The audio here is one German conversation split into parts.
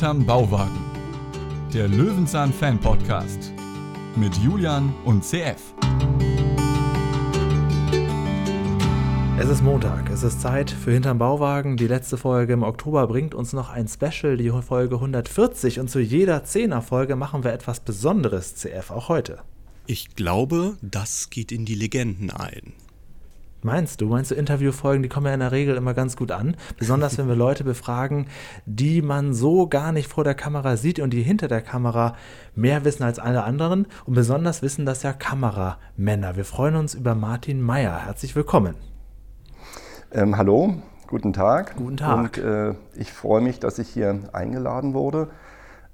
Hinterm Bauwagen. Der Löwenzahn Fan Podcast mit Julian und CF. Es ist Montag, es ist Zeit für Hinterm Bauwagen. Die letzte Folge im Oktober bringt uns noch ein Special, die Folge 140. Und zu jeder Zehner-Folge machen wir etwas Besonderes, CF, auch heute. Ich glaube, das geht in die Legenden ein. Meinst du? Meinst du, Interviewfolgen, die kommen ja in der Regel immer ganz gut an? Besonders wenn wir Leute befragen, die man so gar nicht vor der Kamera sieht und die hinter der Kamera mehr wissen als alle anderen. Und besonders wissen das ja Kameramänner. Wir freuen uns über Martin Meyer. Herzlich willkommen. Ähm, hallo, guten Tag. Guten Tag. Und äh, ich freue mich, dass ich hier eingeladen wurde.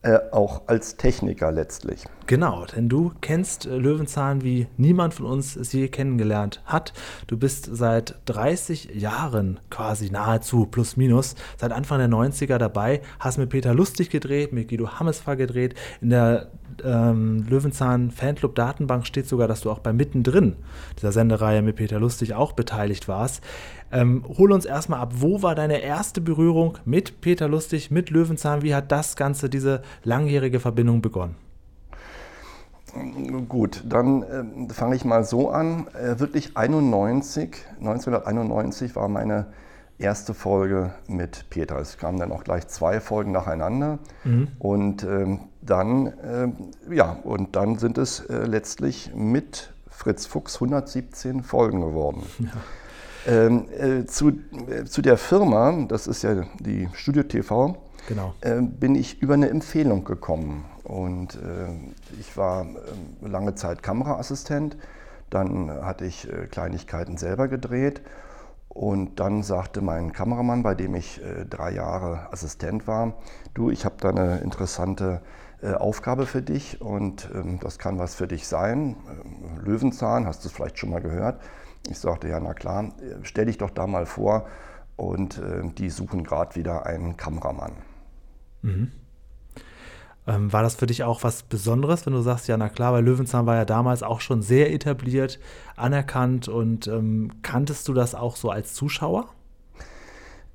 Äh, auch als Techniker letztlich. Genau, denn du kennst äh, Löwenzahn wie niemand von uns es je kennengelernt hat. Du bist seit 30 Jahren quasi nahezu plus minus, seit Anfang der 90er dabei, hast mit Peter Lustig gedreht, mit Guido Hammesfahr gedreht. In der ähm, Löwenzahn Fanclub Datenbank steht sogar, dass du auch bei Mittendrin dieser Sendereihe mit Peter Lustig auch beteiligt warst. Ähm, hol uns erstmal ab, wo war deine erste Berührung mit Peter Lustig, mit Löwenzahn? Wie hat das Ganze, diese langjährige Verbindung begonnen? Gut, dann äh, fange ich mal so an. Äh, wirklich 91, 1991 war meine erste Folge mit Peter. Es kamen dann auch gleich zwei Folgen nacheinander. Mhm. Und ähm, dann, äh, ja, und dann sind es äh, letztlich mit Fritz Fuchs 117 Folgen geworden. Ja. Ähm, äh, zu, äh, zu der Firma, das ist ja die Studio TV, genau. äh, bin ich über eine Empfehlung gekommen. Und äh, ich war lange Zeit Kameraassistent, dann hatte ich Kleinigkeiten selber gedreht und dann sagte mein Kameramann, bei dem ich äh, drei Jahre Assistent war, du, ich habe da eine interessante Aufgabe für dich und ähm, das kann was für dich sein. Ähm, Löwenzahn, hast du es vielleicht schon mal gehört? Ich sagte, ja, na klar, stell dich doch da mal vor. Und äh, die suchen gerade wieder einen Kameramann. Mhm. Ähm, war das für dich auch was Besonderes, wenn du sagst, ja, na klar, weil Löwenzahn war ja damals auch schon sehr etabliert, anerkannt und ähm, kanntest du das auch so als Zuschauer?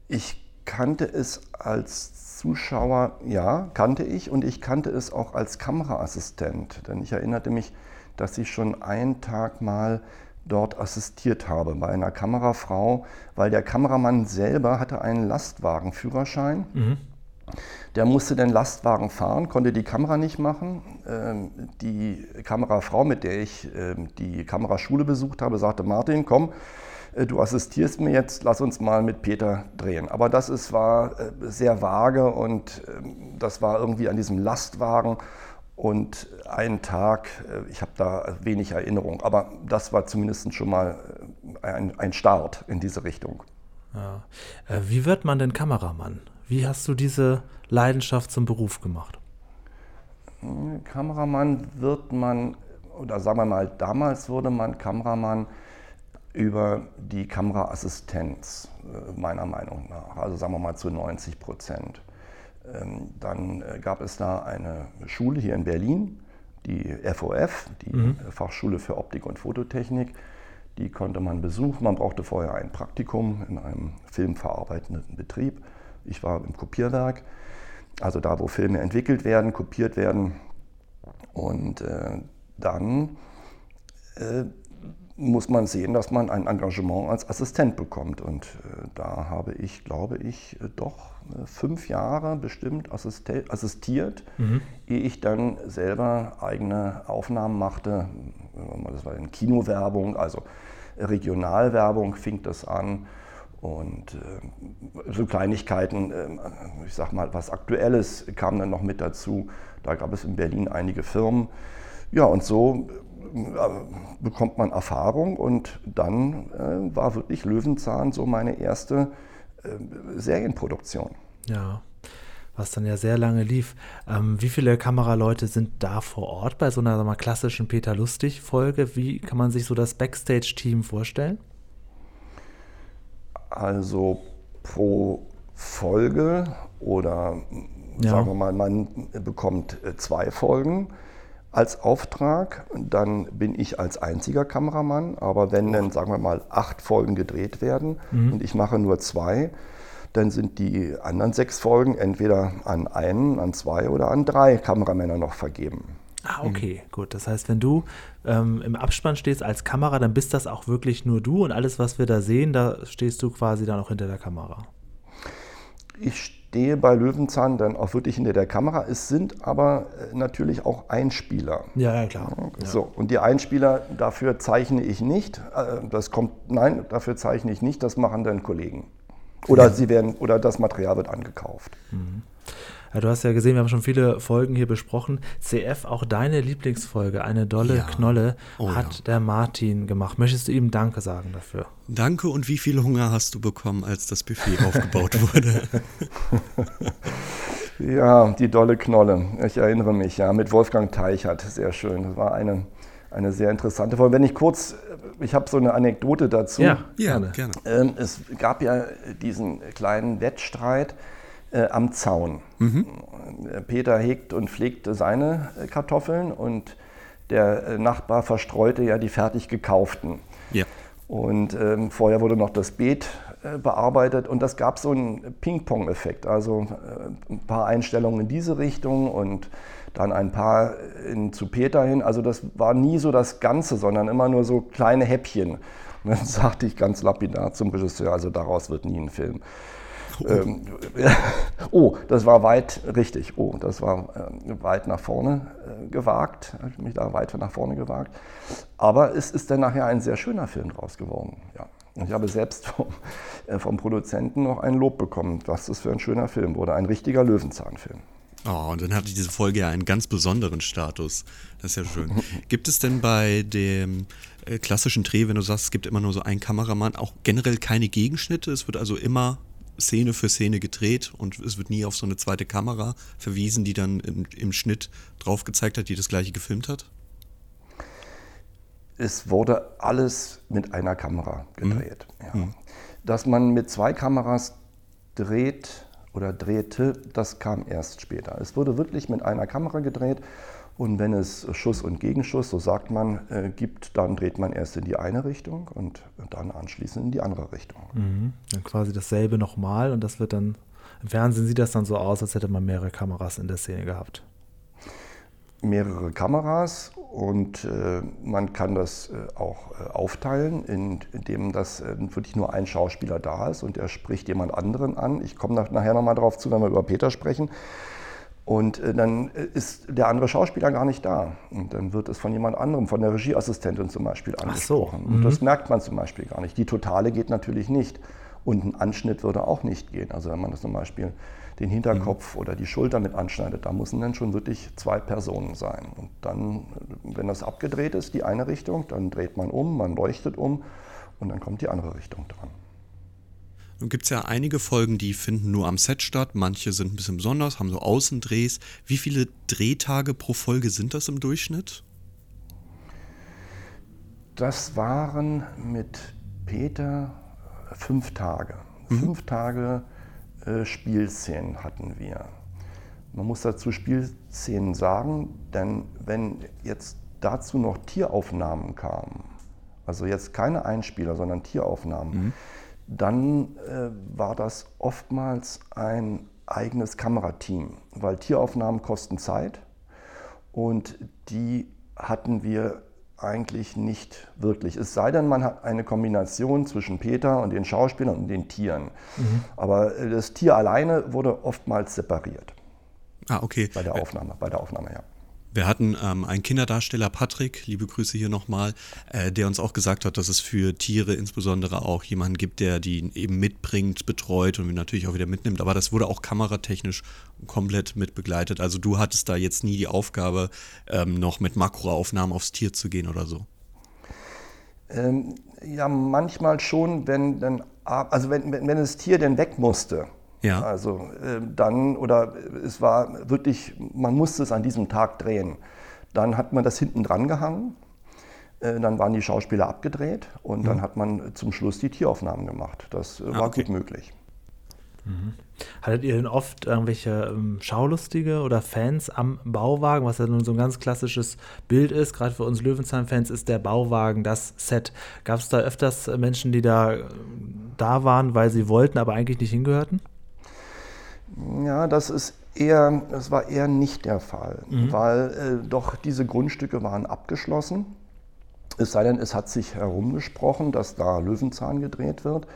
Ich kannte es als Zuschauer, ja, kannte ich und ich kannte es auch als Kameraassistent, denn ich erinnerte mich, dass ich schon einen Tag mal dort assistiert habe bei einer Kamerafrau, weil der Kameramann selber hatte einen Lastwagenführerschein. Mhm. Der musste den Lastwagen fahren, konnte die Kamera nicht machen. Ähm, die Kamerafrau, mit der ich ähm, die Kameraschule besucht habe, sagte, Martin, komm, du assistierst mir jetzt, lass uns mal mit Peter drehen. Aber das ist, war äh, sehr vage und ähm, das war irgendwie an diesem Lastwagen und einen Tag, äh, ich habe da wenig Erinnerung, aber das war zumindest schon mal äh, ein, ein Start in diese Richtung. Ja. Äh, wie wird man denn Kameramann? Wie hast du diese Leidenschaft zum Beruf gemacht? Kameramann wird man, oder sagen wir mal, damals wurde man Kameramann über die Kameraassistenz, meiner Meinung nach. Also sagen wir mal zu 90 Prozent. Ähm, dann äh, gab es da eine Schule hier in Berlin, die FOF, die mhm. Äh, Fachschule für Optik und Fototechnik. Die konnte man besuchen. Man brauchte vorher ein Praktikum in einem filmverarbeitenden Betrieb. Ich war im Kopierwerk, also da, wo Filme entwickelt werden, kopiert werden. Und äh, dann äh, muss man sehen, dass man ein Engagement als Assistent bekommt. Und äh, da habe ich, glaube ich, äh, doch äh, fünf Jahre bestimmt assistiert, mhm. ehe ich dann selber eigene Aufnahmen machte. Das war in Kinowerbung, also Regionalwerbung fing das an. Und so Kleinigkeiten, ich sag mal, was Aktuelles kam dann noch mit dazu. Da gab es in Berlin einige Firmen. Ja, und so bekommt man Erfahrung und dann äh, war wirklich Löwenzahn so meine erste äh, Serienproduktion. Ja, was dann ja sehr lange lief. Ähm, wie viele Kameraleute sind da vor Ort bei so einer mal, klassischen Peter Lustig-Folge? Wie kann man sich so das Backstage-Team vorstellen? Also pro Folge oder ja. sagen wir mal, man bekommt äh, zwei Folgen als Auftrag. Dann bin ich als einziger Kameramann. Aber wenn dann, sagen wir mal, acht Folgen gedreht werden mhm. und ich mache nur zwei, dann sind die anderen sechs Folgen entweder an einen, an zwei oder an drei Kameramänner noch vergeben. Ah, okay, gut. Das heißt, wenn du ähm, im Abspann stehst als Kamera, dann bist das auch wirklich nur du und alles, was wir da sehen, da stehst du quasi dann auch hinter der Kamera. Ich stehe bei Löwenzahn dann auch wirklich hinter der Kamera. Es sind aber äh, natürlich auch Einspieler. Ja, ja klar. So, und die Einspieler, dafür zeichne ich nicht. Äh, Das kommt, nein, dafür zeichne ich nicht, das machen dann Kollegen. Oder sie werden, oder das Material wird angekauft. Ja, du hast ja gesehen, wir haben schon viele Folgen hier besprochen. CF, auch deine Lieblingsfolge, eine dolle Ja. Knolle, Oh hat ja. der Martin gemacht. Möchtest du ihm Danke sagen dafür? Danke und wie viel Hunger hast du bekommen, als das Buffet aufgebaut wurde? Ja, die dolle Knolle. Ich erinnere mich, ja, mit Wolfgang Teichert. Sehr schön. Das war eine, eine sehr interessante Folge. Wenn ich kurz, ich habe so eine Anekdote dazu. Ja, gerne. gerne. Ähm, es gab ja diesen kleinen Wettstreit äh, am Zaun. Äh, Peter hegt und pflegt seine äh, Kartoffeln und der äh, Nachbar verstreute ja die fertig gekauften. Ja. Und ähm, vorher wurde noch das Beet äh, bearbeitet und das gab so einen Ping-Pong-Effekt. Also äh, ein paar Einstellungen in diese Richtung und dann ein paar in, zu Peter hin. Also das war nie so das Ganze, sondern immer nur so kleine Häppchen. Und dann sagte ich ganz lapidar zum Regisseur, also daraus wird nie ein Film. Ähm, oh, das war weit, richtig, oh, das war äh, weit nach vorne äh, gewagt, habe ich mich da weit nach vorne gewagt. Aber es ist dann nachher ein sehr schöner Film draus geworden, ja. Und ich habe selbst vom, äh, vom Produzenten noch ein Lob bekommen, was das für ein schöner Film wurde, ein richtiger Löwenzahnfilm. Oh, und dann hatte diese Folge ja einen ganz besonderen Status. Das ist ja schön. Gibt es denn bei dem äh, klassischen Dreh, wenn du sagst, es gibt immer nur so einen Kameramann, auch generell keine Gegenschnitte? Es wird also immer Szene für Szene gedreht und es wird nie auf so eine zweite Kamera verwiesen, die dann im, im Schnitt drauf gezeigt hat, die das gleiche gefilmt hat? Es wurde alles mit einer Kamera gedreht. Ja. Dass man mit zwei Kameras dreht oder drehte, das kam erst später. Es wurde wirklich mit einer Kamera gedreht und wenn es Schuss und Gegenschuss, so sagt man, äh, gibt, dann dreht man erst in die eine Richtung und dann anschließend in die andere Richtung. Mhm. Dann quasi dasselbe nochmal und das wird dann, im Fernsehen sieht das dann so aus, als hätte man mehrere Kameras in der Szene gehabt. mehrere Kameras und äh, man kann das äh, auch äh, aufteilen, in- indem das äh, wirklich nur ein Schauspieler da ist und er spricht jemand anderen an. Ich komme nach, nachher nochmal darauf zu, wenn wir über Peter sprechen. Und äh, dann äh, ist der andere Schauspieler gar nicht da. Und dann wird es von jemand anderem, von der Regieassistentin zum Beispiel so, angesprochen. Und das merkt man zum Beispiel gar nicht. Die Totale geht natürlich nicht. Und ein Anschnitt würde auch nicht gehen. Also wenn man das zum Beispiel den Hinterkopf oder die Schulter mit anschneidet, da müssen dann schon wirklich zwei Personen sein. Und dann, wenn das abgedreht ist, die eine Richtung, dann dreht man um, man leuchtet um und dann kommt die andere Richtung dran. Gibt es ja einige Folgen, die finden nur am Set statt. Manche sind ein bisschen besonders, haben so Außendrehs. Wie viele Drehtage pro Folge sind das im Durchschnitt? Das waren mit Peter fünf Tage. Fünf Tage äh, Spielszenen hatten wir. Man muss dazu Spielszenen sagen, denn wenn jetzt dazu noch Tieraufnahmen kamen, also jetzt keine Einspieler, sondern Tieraufnahmen, dann äh, war das oftmals ein eigenes Kamerateam, weil Tieraufnahmen kosten Zeit und die hatten wir eigentlich nicht wirklich. Es sei denn, man hat eine Kombination zwischen Peter und den Schauspielern und den Tieren. Aber äh, das Tier alleine wurde oftmals separiert Ah, okay. bei der Aufnahme. Bei der Aufnahme, ja. Wir hatten ähm, einen Kinderdarsteller, Patrick, liebe Grüße hier nochmal, äh, der uns auch gesagt hat, dass es für Tiere insbesondere auch jemanden gibt, der die eben mitbringt, betreut und natürlich auch wieder mitnimmt. Aber das wurde auch kameratechnisch komplett mit begleitet. Also du hattest da jetzt nie die Aufgabe, ähm, noch mit Makroaufnahmen aufs Tier zu gehen oder so. Ähm, ja, manchmal schon, wenn dann, also wenn, wenn wenn das Tier denn weg musste. Ja. Also äh, dann, oder es war wirklich, man musste es an diesem Tag drehen. Dann hat man das hinten dran gehangen, äh, dann waren die Schauspieler abgedreht und dann hat man zum Schluss die Tieraufnahmen gemacht. Das äh, war Ah, okay. gut möglich. Mhm. Hattet ihr denn oft irgendwelche ähm, Schaulustige oder Fans am Bauwagen, was ja nun so ein ganz klassisches Bild ist? Gerade für uns Löwenzahn-Fans ist der Bauwagen das Set. Gab es da öfters Menschen, die da, da waren, weil sie wollten, aber eigentlich nicht hingehörten? Ja, das ist eher, das war eher nicht der Fall, mhm. weil äh, doch diese Grundstücke waren abgeschlossen. Es sei denn, es hat sich herumgesprochen, dass da Löwenzahn gedreht wird.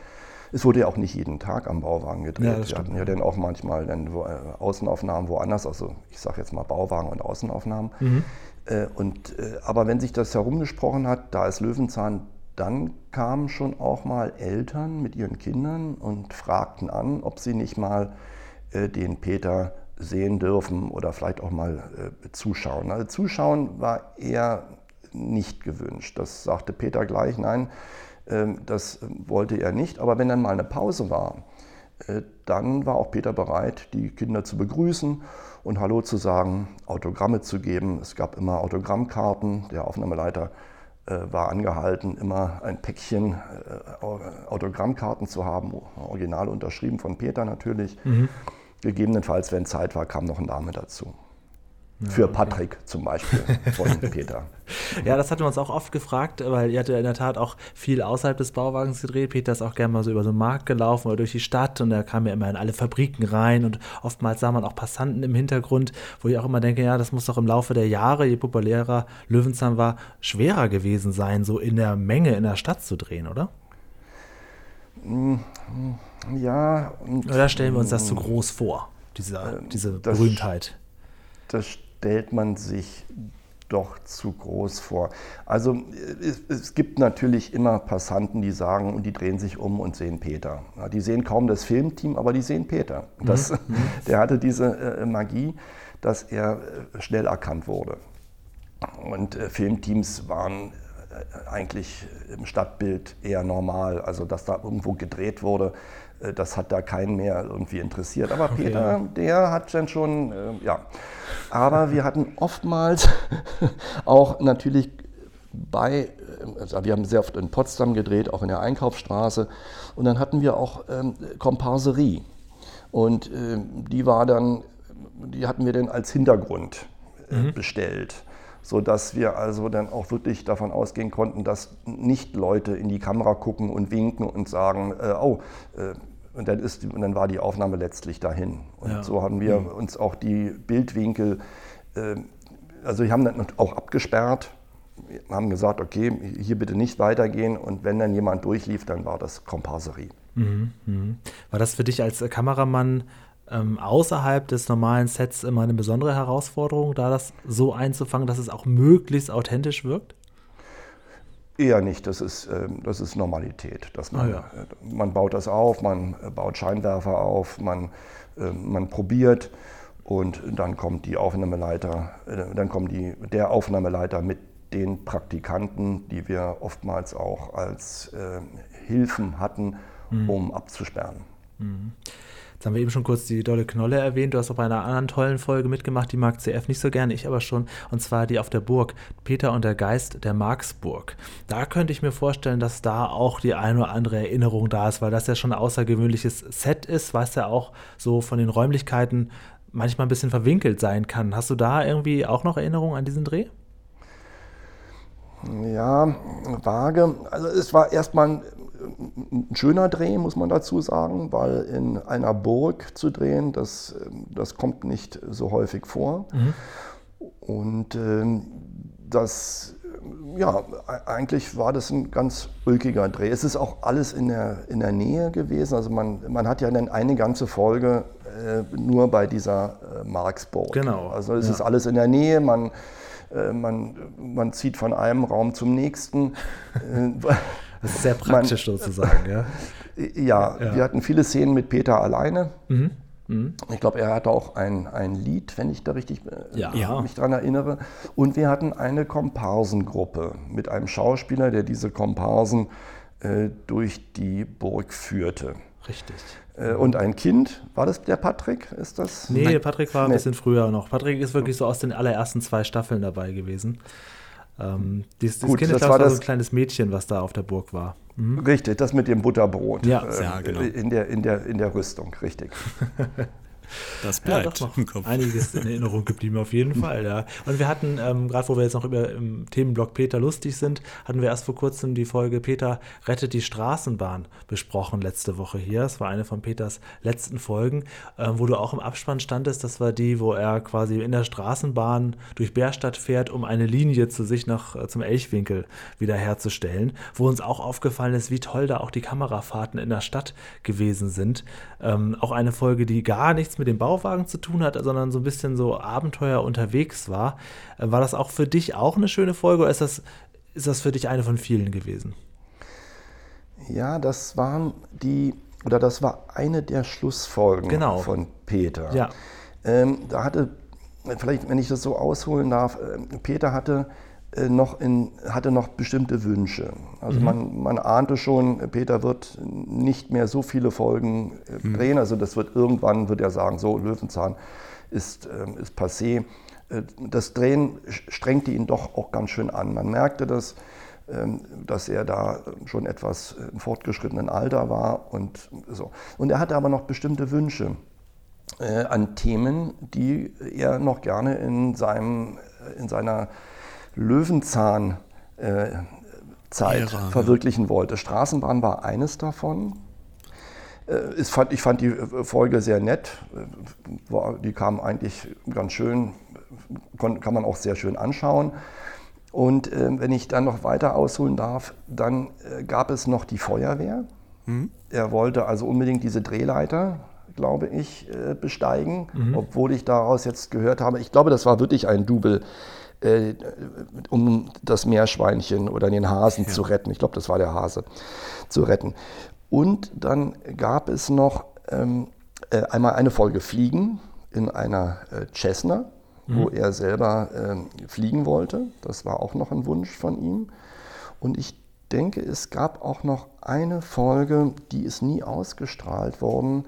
Es wurde ja auch nicht jeden Tag am Bauwagen gedreht. Ja, Wir hatten ja dann auch manchmal dann wo, äh, Außenaufnahmen woanders, also ich sage jetzt mal Bauwagen und Außenaufnahmen. Mhm. Äh, und, äh, aber wenn sich das herumgesprochen hat, da ist Löwenzahn, dann kamen schon auch mal Eltern mit ihren Kindern und fragten an, ob sie nicht mal den Peter sehen dürfen oder vielleicht auch mal äh, zuschauen. Also zuschauen war eher nicht gewünscht. Das sagte Peter gleich, nein, ähm, das wollte er nicht. Aber wenn dann mal eine Pause war, äh, dann war auch Peter bereit, die Kinder zu begrüßen und Hallo zu sagen, Autogramme zu geben. Es gab immer Autogrammkarten. Der Aufnahmeleiter äh, war angehalten, immer ein Päckchen äh, Autogrammkarten zu haben, original unterschrieben von Peter natürlich. Mhm. Gegebenenfalls, wenn Zeit war, kam noch ein Name dazu. Ja, Für Patrick okay. zum Beispiel von Peter. Ja, das hatten wir uns auch oft gefragt, weil ihr hattet in der Tat auch viel außerhalb des Bauwagens gedreht. Peter ist auch gerne mal so über so einen Markt gelaufen oder durch die Stadt und er kam ja immer in alle Fabriken rein und oftmals sah man auch Passanten im Hintergrund, wo ich auch immer denke, ja, das muss doch im Laufe der Jahre, je populärer Löwenzahn war, schwerer gewesen sein, so in der Menge in der Stadt zu drehen, oder? Mm, ja. oder stellen wir uns das zu groß vor, diese, äh, diese Berühmtheit? Das stellt man sich doch zu groß vor. Also es, es, gibt natürlich immer Passanten, die sagen und die drehen sich um und sehen Peter. Ja, die sehen kaum das Filmteam, aber die sehen Peter. Das, mhm. Der hatte diese äh, Magie, dass er äh, schnell erkannt wurde. Und äh, Filmteams waren äh, eigentlich im Stadtbild eher normal. Also dass da irgendwo gedreht wurde, äh, das hat da keinen mehr irgendwie interessiert. Aber okay, Peter, der hat dann schon, äh, ja. Aber wir hatten oftmals auch natürlich bei, also wir haben sehr oft in Potsdam gedreht, auch in der Einkaufsstraße. Und dann hatten wir auch ähm, Komparserie. Und äh, die war dann, die hatten wir dann als Hintergrund äh, mhm. bestellt sodass wir also dann auch wirklich davon ausgehen konnten, dass nicht Leute in die Kamera gucken und winken und sagen, äh, oh, äh, und dann, ist, und dann war die Aufnahme letztlich dahin. Und ja. so haben wir mhm. uns auch die Bildwinkel, äh, also wir haben dann auch abgesperrt, haben gesagt, okay, hier bitte nicht weitergehen. Und wenn dann jemand durchlief, dann war das Komparserie. Mhm, mh. War das für dich als Kameramann ähm, außerhalb des normalen Sets immer eine besondere Herausforderung, da das so einzufangen, dass es auch möglichst authentisch wirkt? Eher nicht, das ist, ähm, das ist Normalität. Dass man, ah, ja. Äh, man baut das auf, man äh, baut Scheinwerfer auf, man, äh, man probiert und dann kommt die Aufnahmeleiter, dann kommt die, der Aufnahmeleiter mit den Praktikanten, die wir oftmals auch als äh, Hilfen hatten, mhm. um abzusperren. Mhm. Jetzt haben wir eben schon kurz die Dolle Knolle erwähnt. Du hast auch bei einer anderen tollen Folge mitgemacht, die mag CF nicht so gerne, ich aber schon. Und zwar die auf der Burg, Peter und der Geist der Marksburg. Da könnte ich mir vorstellen, dass da auch die eine oder andere Erinnerung da ist, weil das ja schon ein außergewöhnliches Set ist, was ja auch so von den Räumlichkeiten manchmal ein bisschen verwinkelt sein kann. Hast du da irgendwie auch noch Erinnerungen an diesen Dreh? Ja, vage. Also es war erstmal ein schöner Dreh, muss man dazu sagen, weil in einer Burg zu drehen, das, das kommt nicht so häufig vor. Mhm. Und äh, das, ja, eigentlich war das ein ganz ulkiger Dreh. Es ist auch alles in der, in der Nähe gewesen. Also man, man hat ja dann eine ganze Folge äh, nur bei dieser äh, Marksburg. Genau. Also es ja. ist alles in der Nähe. Man, man, man zieht von einem Raum zum nächsten. Äh, das ist sehr praktisch Man, sozusagen, ja. ja. ja. wir hatten viele Szenen mit Peter alleine. Mhm. Mhm. Ich glaube, er hatte auch ein, ein Lied, wenn ich da richtig äh, ja. mich daran erinnere. Und wir hatten eine Komparsengruppe mit einem Schauspieler, der diese Komparsen äh, durch die Burg führte. Richtig. Äh, und ein Kind, war das der Patrick? Ist das? Nee, Nein. Patrick war ein nee. bisschen früher noch. Patrick ist wirklich so aus den allerersten zwei Staffeln dabei gewesen. Ähm, dieses, dieses Gut, Kind das war, war war so das- ein kleines Mädchen, was da auf der Burg war. Mhm. Richtig, das mit dem Butterbrot. Ja. äh, Ja, genau. in, der, in, der, in der Rüstung, richtig. Das Ja, bleibt doch noch im Kopf. einiges in Erinnerung geblieben, auf jeden Fall, ja. Und wir hatten, ähm, gerade wo wir jetzt noch über im Themenblock Peter lustig sind, hatten wir erst vor kurzem die Folge Peter rettet die Straßenbahn besprochen letzte Woche hier. Das war eine von Peters letzten Folgen, ähm, wo du auch im Abspann standest. Das war die, wo er quasi in der Straßenbahn durch Bärstadt fährt, um eine Linie zu sich nach äh, zum Elchwinkel wiederherzustellen. Wo uns auch aufgefallen ist, wie toll da auch die Kamerafahrten in der Stadt gewesen sind. Ähm, auch eine Folge, die gar nichts mit dem Bauwagen zu tun hat, sondern so ein bisschen so Abenteuer unterwegs war. Äh, war das auch für dich auch eine schöne Folge oder ist das, ist das für dich eine von vielen gewesen? Ja, das waren die, oder das war eine der Schlussfolgen Genau. von Peter. Ja. Ähm, da hatte, vielleicht, wenn ich das so ausholen darf, äh, Peter hatte noch in, hatte noch bestimmte Wünsche. Also man, man ahnte schon, äh, Peter wird nicht mehr so viele Folgen äh, drehen. Also das wird irgendwann, wird er sagen, so Löwenzahn ist, ähm, ist passé. Äh, Das Drehen strengte ihn doch auch ganz schön an. Man merkte das, ähm, dass er da schon etwas im fortgeschrittenen Alter war und so. Und er hatte aber noch bestimmte Wünsche äh, an Themen, die er noch gerne in, seinem, in seiner Löwenzahn äh, Zeit Ära, ja. verwirklichen wollte. Straßenbahn war eines davon. Äh, fand, ich fand die äh, Folge sehr nett. War, die kam eigentlich ganz schön, kon, kann man auch sehr schön anschauen. Und äh, wenn ich dann noch weiter ausholen darf, dann äh, gab es noch die Feuerwehr. Er wollte also unbedingt diese Drehleiter, glaube ich, äh, besteigen, obwohl ich daraus jetzt gehört habe, ich glaube, das war wirklich ein Double, äh, um das Meerschweinchen oder den Hasen zu retten. Ich glaube, das war der Hase, zu retten. Und dann gab es noch ähm, äh, einmal eine Folge Fliegen in einer äh, Cessna, wo er selber ähm, fliegen wollte. Das war auch noch ein Wunsch von ihm. Und ich denke, es gab auch noch eine Folge, die ist nie ausgestrahlt worden.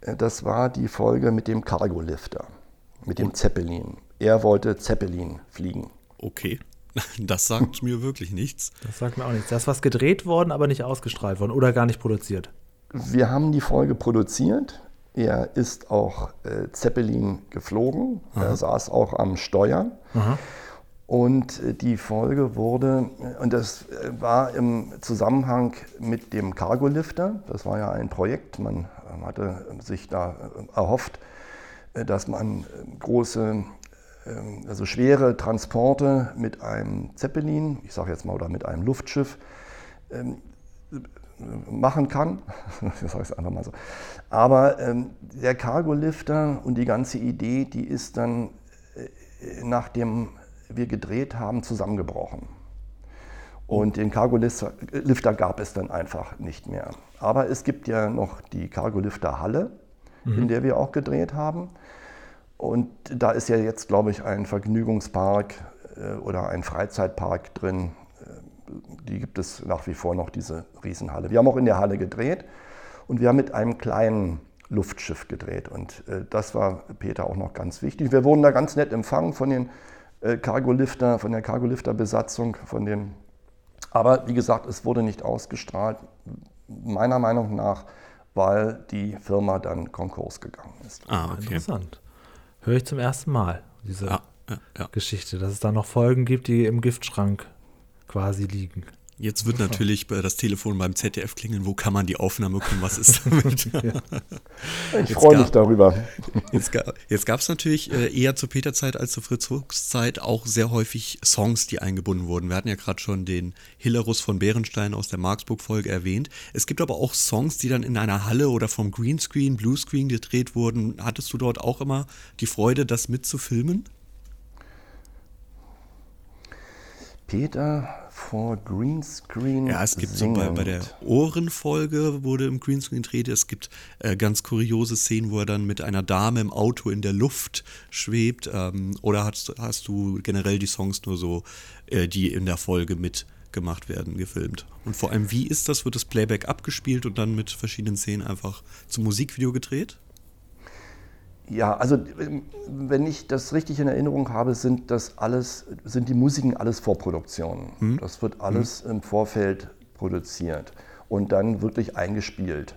Äh, Das war die Folge mit dem Cargolifter, mit dem Zeppelin. Er wollte Zeppelin fliegen. Okay. Das sagt mir wirklich nichts. Das sagt mir auch nichts. Da ist was gedreht worden, aber nicht ausgestrahlt worden oder gar nicht produziert. Wir haben die Folge produziert. Er ist auch äh, Zeppelin geflogen. Er saß auch am Steuer. Und äh, die Folge wurde, und das äh, war im Zusammenhang mit dem Cargolifter. Das war ja ein Projekt. Man ähm, hatte sich da äh, erhofft, äh, dass man äh, große, also schwere Transporte mit einem Zeppelin, ich sage jetzt mal, oder mit einem Luftschiff, ähm, machen kann. Ich sage es einfach mal so. Aber ähm, der Cargolifter und die ganze Idee, die ist dann, äh, nachdem wir gedreht haben, zusammengebrochen. Und den Cargolifter Lifter gab es dann einfach nicht mehr. Aber es gibt ja noch die Cargolifter Halle, in der wir auch gedreht haben. Und da ist ja jetzt, glaube ich, ein Vergnügungspark äh, oder ein Freizeitpark drin. Äh, Die gibt es nach wie vor noch, diese Riesenhalle. Wir haben auch in der Halle gedreht und wir haben mit einem kleinen Luftschiff gedreht. Und äh, das war Peter auch noch ganz wichtig. Wir wurden da ganz nett empfangen von den äh, Cargolifter, von der Cargolifter-Besatzung, von den aber wie gesagt, es wurde nicht ausgestrahlt, meiner Meinung nach, weil die Firma dann Konkurs gegangen ist. Ah, okay. Interessant. Höre ich zum ersten Mal, diese Ja, ja, ja. Geschichte, dass es da noch Folgen gibt, die im Giftschrank quasi liegen. Jetzt wird natürlich bei- das Telefon beim ZDF klingeln. Wo kann man die Aufnahme gucken? Was ist damit? Ich Jetzt freue mich darüber. Jetzt, ga- jetzt gab es natürlich äh, eher zur Peter-Zeit als zur Fritz-Fuchs-Zeit auch sehr häufig Songs, die eingebunden wurden. Wir hatten ja gerade schon den Hillerus von Bärenstein aus der Marksburg-Folge erwähnt. Es gibt aber auch Songs, die dann in einer Halle oder vom Greenscreen, Bluescreen gedreht wurden. Hattest du dort auch immer die Freude, das mitzufilmen? Peter vor Greenscreen. Ja, es gibt so bei, bei der Ohrenfolge wurde im Greenscreen gedreht. Es gibt äh, ganz kuriose Szenen, wo er dann mit einer Dame im Auto in der Luft schwebt. Ähm, oder hast, hast du generell die Songs nur so, äh, die in der Folge mitgemacht werden, gefilmt? Und vor allem, wie ist das? Wird das Playback abgespielt und dann mit verschiedenen Szenen einfach zum Musikvideo gedreht? Ja, also ähm, wenn ich das richtig in Erinnerung habe, sind das alles, sind die Musiken alles Vorproduktionen. Mhm. Das wird alles mhm. im Vorfeld produziert und dann wirklich eingespielt,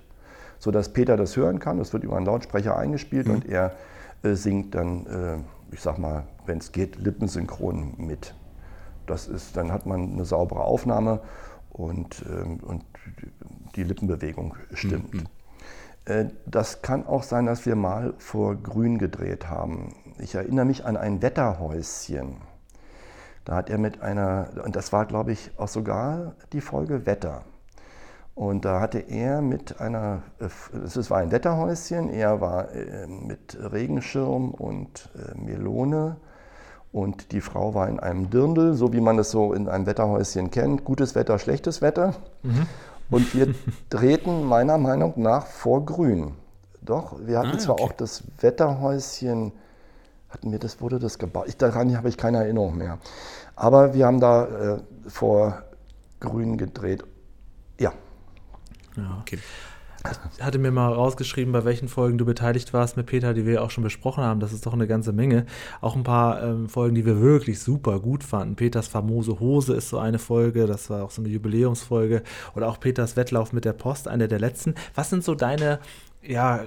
sodass Peter das hören kann. Das wird über einen Lautsprecher eingespielt mhm. und er äh, singt dann, äh, ich sag mal, wenn es geht, lippensynchron mit. Das ist, dann hat man eine saubere Aufnahme und, ähm, und die Lippenbewegung stimmt. Äh, das kann auch sein, dass wir mal vor Grün gedreht haben. Ich erinnere mich an ein Wetterhäuschen. Da hat er mit einer, und das war, glaube ich, auch sogar die Folge Wetter. Und da hatte er mit einer, es war ein Wetterhäuschen, er war äh, mit Regenschirm und äh, Melone und die Frau war in einem Dirndl, so wie man das so in einem Wetterhäuschen kennt. Gutes Wetter, schlechtes Wetter. Mhm. Und wir drehten meiner Meinung nach vor Grün. Doch, wir hatten ah, zwar auch das Wetterhäuschen, hatten wir das, wurde das gebaut? Ich, daran habe ich keine Erinnerung mehr. Aber wir haben da äh, vor Grün gedreht. Ja. ja. Okay. Ich hatte mir mal rausgeschrieben, bei welchen Folgen du beteiligt warst mit Peter, die wir auch schon besprochen haben. Das ist doch eine ganze Menge. Auch ein paar ähm, Folgen, die wir wirklich super gut fanden. Peters famose Hose ist so eine Folge, das war auch so eine Jubiläumsfolge. Oder auch Peters Wettlauf mit der Post, eine der letzten. Was sind so deine ja,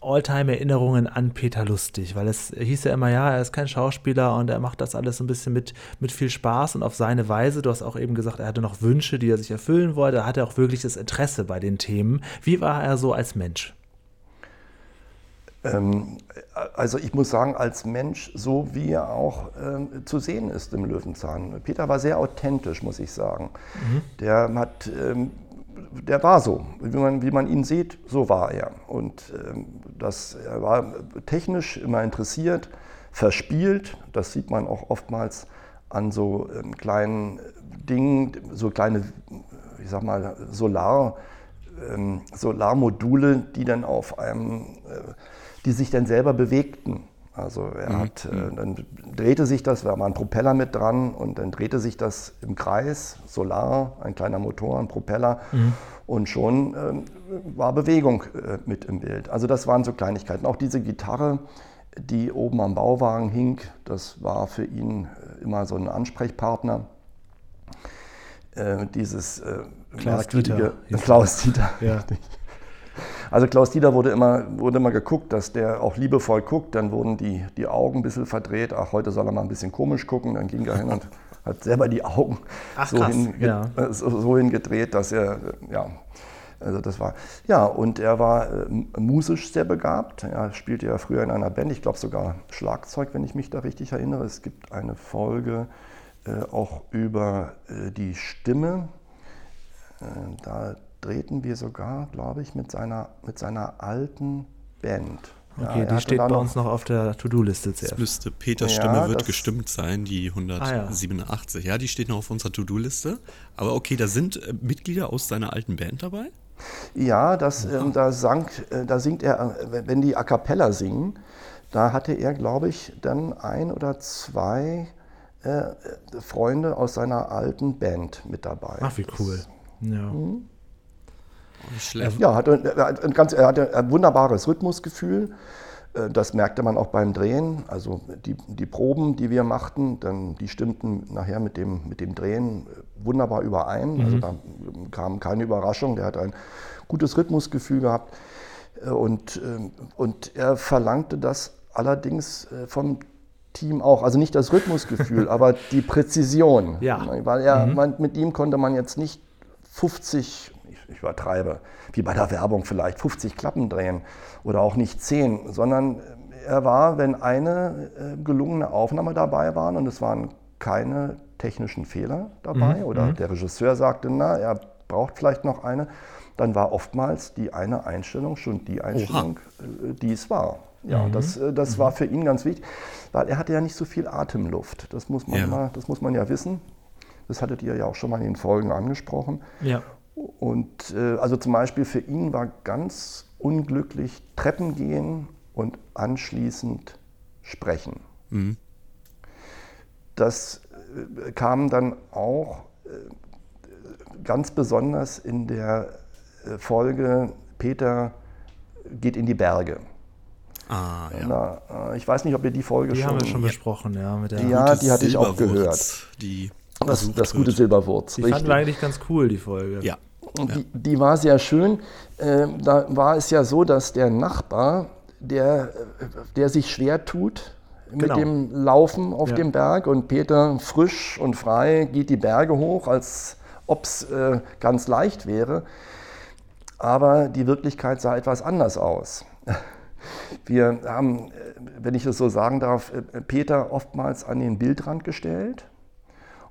Alltime-Erinnerungen an Peter Lustig, weil es hieß ja immer, ja, er ist kein Schauspieler und er macht das alles ein bisschen mit, mit viel Spaß und auf seine Weise. Du hast auch eben gesagt, er hatte noch Wünsche, die er sich erfüllen wollte. Er hatte auch wirklich das Interesse bei den Themen. Wie war er so als Mensch? Ähm, also ich muss sagen, als Mensch, so wie er auch ähm, zu sehen ist im Löwenzahn. Peter war sehr authentisch, muss ich sagen. Mhm. Der hat ähm, der war so. Wie man, wie man ihn sieht, so war er. Und ähm, das, er war technisch immer interessiert, verspielt. Das sieht man auch oftmals an so ähm, kleinen Dingen, so kleine, ich sag mal, Solar, ähm, Solarmodule, die dann auf einem, äh, die sich dann selber bewegten. Also er mhm. hat, äh, mhm. dann drehte sich das, da war ein Propeller mit dran und dann drehte sich das im Kreis, Solar, ein kleiner Motor, ein Propeller mhm. und schon äh, war Bewegung äh, mit im Bild. Also das waren so Kleinigkeiten. Auch diese Gitarre, die oben am Bauwagen hing, das war für ihn äh, immer so ein Ansprechpartner. Äh, dieses äh, Klaus Dieter. Klaus Dieter. Ja. Also Klaus Dieter wurde immer, wurde immer geguckt, dass der auch liebevoll guckt. Dann wurden die, die Augen ein bisschen verdreht. Ach, heute soll er mal ein bisschen komisch gucken. Dann ging er hin und hat selber die Augen Ach, so, hin, ja. so, so hingedreht, dass er, ja, also das war, ja, und er war äh, musisch sehr begabt. Er spielte ja früher in einer Band, ich glaube sogar Schlagzeug, wenn ich mich da richtig erinnere. Es gibt eine Folge äh, auch über äh, die Stimme. Äh, da drehten wir sogar, glaube ich, mit seiner, mit seiner alten Band. Okay, ja, die steht bei uns noch auf der To-Do-Liste zuerst. Das müsste Peters Stimme ja, wird gestimmt sein, die 187. Ah, ja. ja. die steht noch auf unserer To-Do-Liste. Aber okay, da sind äh, Mitglieder aus seiner alten Band dabei? Ja, das, ähm, da, sang, äh, da singt er, äh, wenn die A Cappella singen, da hatte er, glaube ich, dann ein oder zwei äh, Freunde aus seiner alten Band mit dabei. Ach, wie cool. Das, ja. Hm? Ja, hat, er, hat ein ganz, er hatte ein wunderbares Rhythmusgefühl. Äh, das merkte man auch beim Drehen. Also die, die Proben, die wir machten, dann, die stimmten nachher mit dem, mit dem Drehen äh, wunderbar überein. Mhm. Also da kam keine Überraschung. Der hat ein gutes Rhythmusgefühl gehabt. Äh, und, und er verlangte das allerdings vom Team auch. Also nicht das Rhythmusgefühl, aber die Präzision. Ja. Weil er, mhm. man, mit ihm konnte man jetzt nicht 50 ich übertreibe, wie bei der Werbung vielleicht 50 Klappen drehen oder auch nicht 10, sondern er war, wenn eine äh, gelungene Aufnahme dabei war und es waren keine technischen Fehler dabei mhm. oder mhm. der Regisseur sagte, na, er braucht vielleicht noch eine, dann war oftmals die eine Einstellung schon die Einstellung, Oha. Äh, die es war. Ja, mhm. das, äh, das mhm. war für ihn ganz wichtig, weil er hatte ja nicht so viel Atemluft. Das muss man, ja. Mal, das muss man ja wissen. Das hattet ihr ja auch schon mal in den Folgen angesprochen. Ja. Und äh, also zum Beispiel für ihn war ganz unglücklich Treppen gehen und anschließend sprechen. Mhm. Das äh, kam dann auch äh, ganz besonders in der äh, Folge Peter geht in die Berge. Ah, ja. Na, äh, ich weiß nicht, ob ihr die Folge Die schon. haben wir schon besprochen, ja. Mit der Ja, die hatte ich auch gehört. Die das, das gute. Silberwurz. die fanden wir eigentlich ganz cool, die Folge. Ja. Und die, die war sehr schön. Äh, da war es ja so, dass der Nachbar, der, äh, der sich schwer tut mit Genau. dem Laufen auf Ja. dem Berg und Peter frisch und frei geht die Berge hoch, als ob es äh, ganz leicht wäre. Aber die Wirklichkeit sah etwas anders aus. Wir haben, äh, wenn ich es so sagen darf, äh, Peter oftmals an den Bildrand gestellt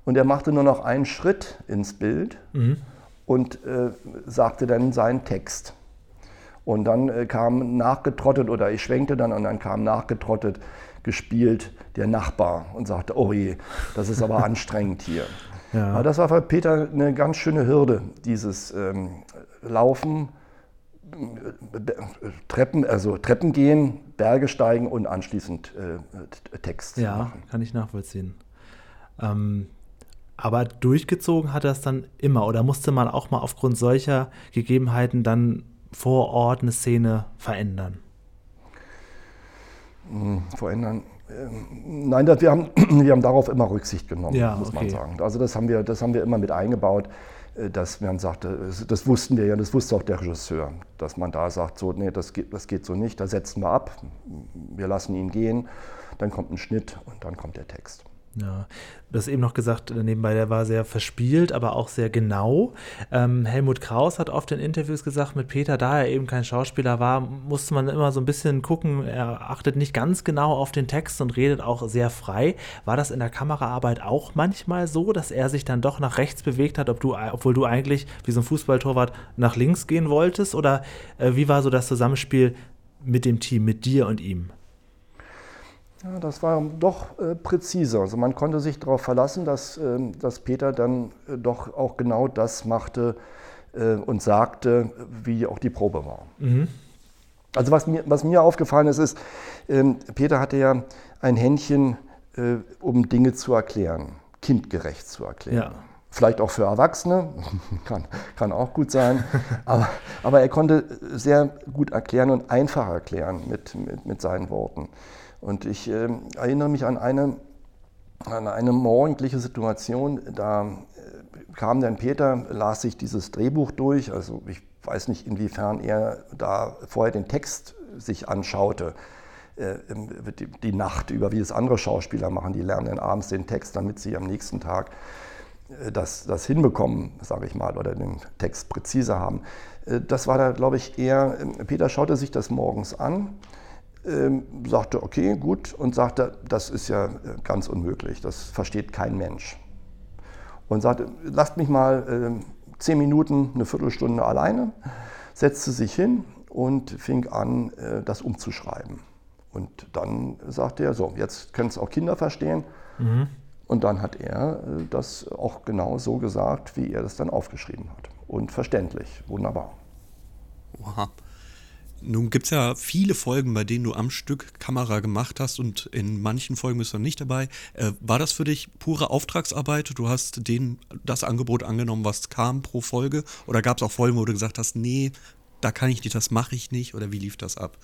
und er machte nur noch einen Schritt ins Bild und äh, sagte dann seinen Text. Und dann äh, kam nachgetrottet oder ich schwenkte dann und dann kam nachgetrottet gespielt der Nachbar und sagte, oh je, das ist aber anstrengend hier. Ja. Aber das war für Peter eine ganz schöne Hürde, dieses ähm, Laufen, äh, Treppen, also Treppen gehen, Berge steigen und anschließend äh, Text Ja, machen. kann ich nachvollziehen. Ähm, aber durchgezogen hat er es dann immer oder musste man auch mal aufgrund solcher Gegebenheiten dann vor Ort eine Szene verändern? verändern. Ähm, Nein, wir, haben, wir haben darauf immer Rücksicht genommen, Ja, muss man okay. sagen. Also das haben wir, das haben wir immer mit eingebaut, äh, dass man sagte, es- das wussten wir ja, das wusste auch der Regisseur, dass man da sagt, so, nee, das geht, das geht so nicht, da setzen wir ab, wir lassen ihn gehen, dann kommt ein Schnitt und dann kommt der Text. Ja, du hast eben noch gesagt, äh, nebenbei, der war sehr verspielt, aber auch sehr genau. Ähm, Helmut Kraus hat oft in Interviews gesagt, mit Peter, da er eben kein Schauspieler war, musste man immer so ein bisschen gucken, er achtet nicht ganz genau auf den Text und redet auch sehr frei. War das in der Kameraarbeit auch manchmal so, dass er sich dann doch nach rechts bewegt hat, ob du, obwohl du eigentlich wie so ein Fußballtorwart nach links gehen wolltest? Oder äh, wie war so das Zusammenspiel mit dem Team, mit dir und ihm? Ja, das war doch äh, präziser. Also man konnte sich darauf verlassen, dass, ähm, dass Peter dann äh, doch auch genau das machte äh, und sagte, wie auch die Probe war. Also was mir, was mir aufgefallen ist, ist, ähm, Peter hatte ja ein Händchen, äh, um Dinge zu erklären, kindgerecht zu erklären. Ja. Vielleicht auch für Erwachsene, kann, kann auch gut sein. Aber, aber er konnte sehr gut erklären und einfach erklären mit, mit, mit seinen Worten. Und ich ähm, erinnere mich an eine, an eine morgendliche Situation, da äh, kam dann Peter, las sich dieses Drehbuch durch, also ich weiß nicht, inwiefern er da vorher den Text sich anschaute, äh, ähm, die, die Nacht über, wie es andere Schauspieler machen, die lernen dann abends den Text, damit sie am nächsten Tag äh, das, das hinbekommen, sage ich mal, oder den Text präziser haben. Äh, Das war da, glaube ich, eher, äh, Peter schaute sich das morgens an, ähm, sagte, okay, gut, und sagte, das ist ja äh, ganz unmöglich, das versteht kein Mensch. Und sagte, lasst mich mal ähm, zehn Minuten, eine Viertelstunde alleine, setzte sich hin und fing an, äh, das umzuschreiben. Und dann sagte er, so, jetzt können es auch Kinder verstehen. Und dann hat er äh, das auch genau so gesagt, wie er das dann aufgeschrieben hat. Und verständlich, wunderbar. Oha. Nun gibt es ja viele Folgen, bei denen du am Stück Kamera gemacht hast und in manchen Folgen bist du nicht dabei. Äh, war das für dich pure Auftragsarbeit? Du hast den, das Angebot angenommen, was kam pro Folge? Oder gab es auch Folgen, wo du gesagt hast, nee, da kann ich nicht, das mache ich nicht? Oder wie lief das ab?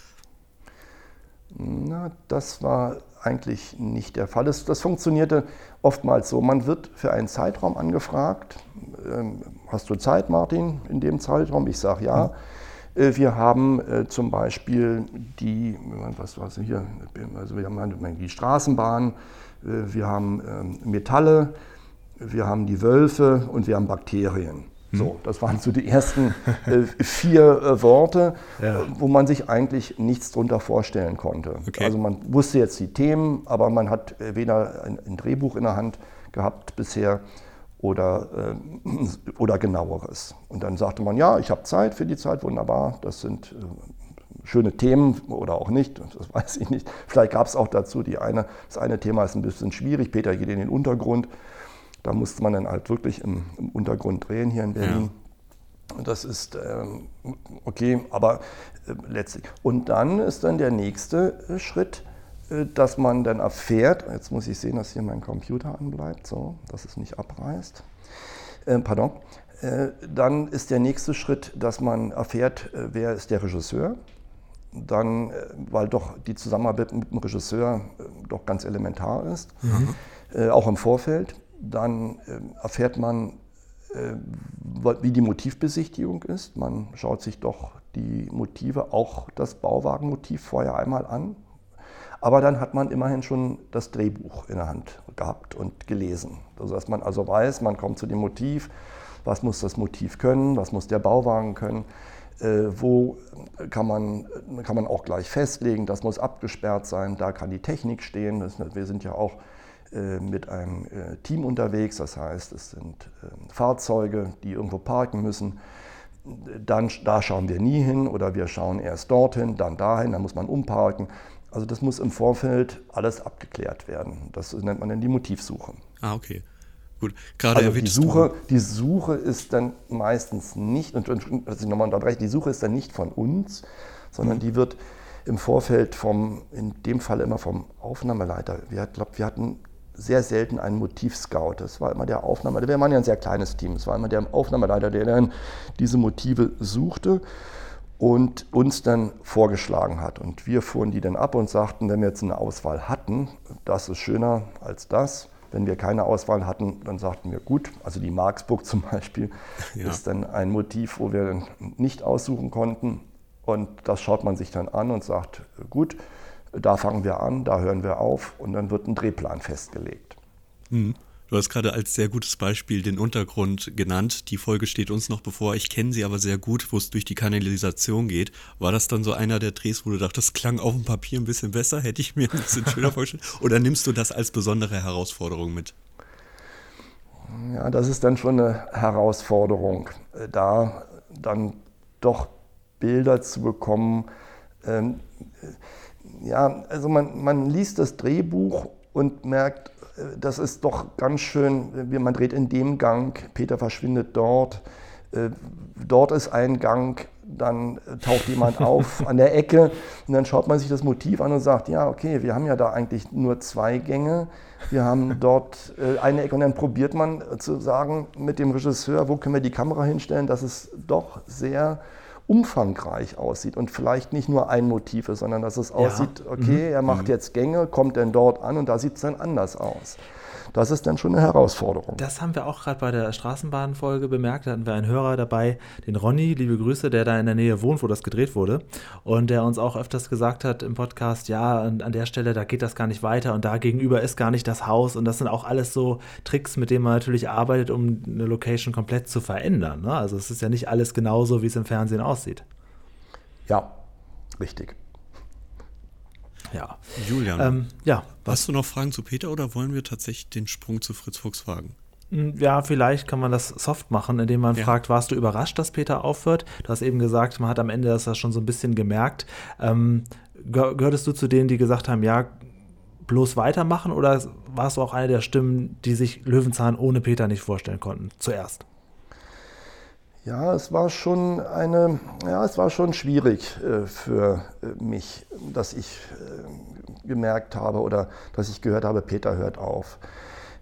Na, das war eigentlich nicht der Fall. Das, das funktionierte oftmals so. Man wird für einen Zeitraum angefragt. Ähm, hast du Zeit, Martin, in dem Zeitraum? Ich sage ja. Äh, Wir haben äh, zum Beispiel die, was war hier, also wir haben die Straßenbahn, äh, wir haben ähm, Metalle, wir haben die Wölfe und wir haben Bakterien. So, das waren so die ersten äh, vier äh, Worte, Ja. äh, wo man sich eigentlich nichts drunter vorstellen konnte. Okay. Also man wusste jetzt die Themen, aber man hat äh, weder ein, ein Drehbuch in der Hand gehabt bisher oder, äh, oder genaueres. Und dann sagte man, ja, ich habe Zeit für die Zeit, wunderbar, das sind äh, schöne Themen oder auch nicht, das weiß ich nicht. Vielleicht gab es auch dazu die eine, das eine Thema ist ein bisschen schwierig, Peter geht in den Untergrund. Da musste man dann halt wirklich im, im Untergrund drehen hier in Berlin. Und Das ist ähm, okay, aber äh, letztlich. Und dann ist dann der nächste äh, Schritt, dass man dann erfährt, jetzt muss ich sehen, dass hier mein Computer anbleibt, so, dass es nicht abreißt. Äh, pardon. Äh, dann ist der nächste Schritt, dass man erfährt, äh, wer ist der Regisseur. dann, äh, weil doch die Zusammenarbeit mit dem Regisseur äh, doch ganz elementar ist, mhm. äh, auch im Vorfeld. Dann äh, erfährt man, wie die Motivbesichtigung ist. Man schaut sich doch die Motive, auch das Bauwagenmotiv vorher einmal an. Aber dann hat man immerhin schon das Drehbuch in der Hand gehabt und gelesen. Also dass man also weiß, man kommt zu dem Motiv, was muss das Motiv können, was muss der Bauwagen können, äh, wo kann man, kann man auch gleich festlegen, das muss abgesperrt sein, da kann die Technik stehen. Das, wir sind ja auch äh, mit einem äh, Team unterwegs, das heißt, es sind äh, Fahrzeuge, die irgendwo parken müssen. Dann, da schauen wir nie hin oder wir schauen erst dorthin, dann dahin, dann muss man umparken. Also das muss im Vorfeld alles abgeklärt werden. Das nennt man dann die Motivsuche. Ah, okay. Gut, gerade also die Suche, die Suche ist dann meistens nicht, und, und also nochmal unterbreche, die Suche ist dann nicht von uns, sondern mhm. die wird im Vorfeld vom, in dem Fall immer vom Aufnahmeleiter. Wir, glaub, wir hatten sehr selten einen Motivscout. Das war immer der Aufnahmeleiter. Wir waren ja ein sehr kleines Team. Es war immer der Aufnahmeleiter, der dann diese Motive suchte und uns dann vorgeschlagen hat. Und wir fuhren die dann ab und sagten, wenn wir jetzt eine Auswahl hatten, das ist schöner als das. Wenn wir keine Auswahl hatten, dann sagten wir, gut, also die Marksburg zum Beispiel ja. ist dann ein Motiv, wo wir nicht aussuchen konnten. Und das schaut man sich dann an und sagt, gut, da fangen wir an, da hören wir auf und dann wird ein Drehplan festgelegt. Mhm. Du hast gerade als sehr gutes Beispiel den Untergrund genannt. Die Folge steht uns noch bevor. Ich kenne sie aber sehr gut, wo es durch die Kanalisation geht. War das dann so einer der Drehs, wo du dachtest, das klang auf dem Papier ein bisschen besser? Hätte ich mir ein bisschen schöner vorgestellt? Oder nimmst du das als besondere Herausforderung mit? Ja, das ist dann schon eine Herausforderung, da dann doch Bilder zu bekommen, ähm, ja, also man, man liest das Drehbuch und merkt, äh, das ist doch ganz schön, man dreht in dem Gang, Peter verschwindet dort, äh, dort ist ein Gang, dann äh, taucht jemand auf an der Ecke und dann schaut man sich das Motiv an und sagt, ja, okay, wir haben ja da eigentlich nur zwei Gänge, wir haben dort eine Ecke und dann probiert man zu sagen mit dem Regisseur, wo können wir die Kamera hinstellen, dass es doch sehr umfangreich aussieht und vielleicht nicht nur ein Motiv ist, sondern dass es aussieht, okay, mhm. er macht mhm. jetzt Gänge, kommt dann dort an und da sieht es dann anders aus. Das ist dann schon eine Herausforderung. Das haben wir auch gerade bei der Straßenbahnfolge bemerkt. Da hatten wir einen Hörer dabei, den Ronny, liebe Grüße, der da in der Nähe wohnt, wo das gedreht wurde. Und der uns auch öfters gesagt hat im Podcast, ja, an, der Stelle, da geht das gar nicht weiter und da gegenüber ist gar nicht das Haus. Und das sind auch alles so Tricks, mit denen man natürlich arbeitet, um eine Location komplett zu verändern. Ne? Also es ist ja nicht alles genauso, wie es im Fernsehen aussieht. Ja, richtig. Ja. Julian, ähm, ja, hast du noch Fragen zu Peter oder wollen wir tatsächlich den Sprung zu Fritz Fuchs wagen? Hm, ja, vielleicht kann man das soft machen, indem man ja. fragt, warst du überrascht, dass Peter aufhört? Du hast eben gesagt, man hat am Ende das schon so ein bisschen gemerkt. Ähm, gehörtest du zu denen, die gesagt haben, ja, bloß weitermachen oder warst du auch eine der Stimmen, die sich Löwenzahn ohne Peter nicht vorstellen konnten, zuerst? Ja, es war schon eine, ja, es war schon schwierig äh, für äh, mich, dass ich äh, gemerkt habe oder dass ich gehört habe, Peter hört auf.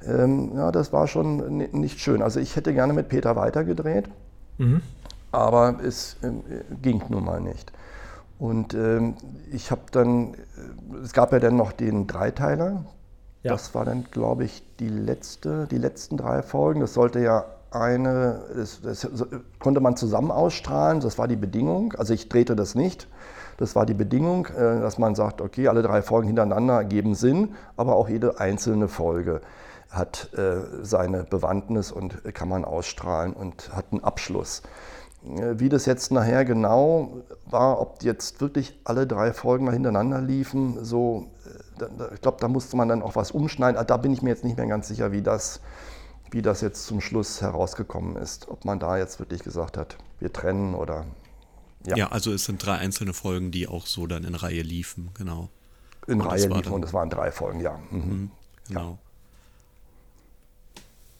Ähm, ja, das war schon nicht schön. Also ich hätte gerne mit Peter weitergedreht, mhm. aber es äh, ging nun mal nicht. Und ähm, ich habe dann, äh, es gab ja dann noch den Dreiteiler. Ja. Das war dann, glaube ich, die letzte, die letzten drei Folgen. Das sollte ja eine, das, das, konnte man zusammen ausstrahlen, das war die Bedingung. Also ich drehte das nicht. Das war die Bedingung, äh, dass man sagt, okay, alle drei Folgen hintereinander geben Sinn, aber auch jede einzelne Folge hat äh, seine Bewandtnis und kann man ausstrahlen und hat einen Abschluss. Äh, wie das jetzt nachher genau war, ob jetzt wirklich alle drei Folgen mal hintereinander liefen, so, ich glaube, da musste man dann auch was umschneiden. Ah, da bin ich mir jetzt nicht mehr ganz sicher, wie das wie das jetzt zum Schluss herausgekommen ist. Ob man da jetzt wirklich gesagt hat, wir trennen oder. Ja, ja also es sind drei einzelne Folgen, die auch so dann in Reihe liefen, genau. In und Reihe liefen und es waren drei Folgen, ja. Mhm. mhm genau. Ja.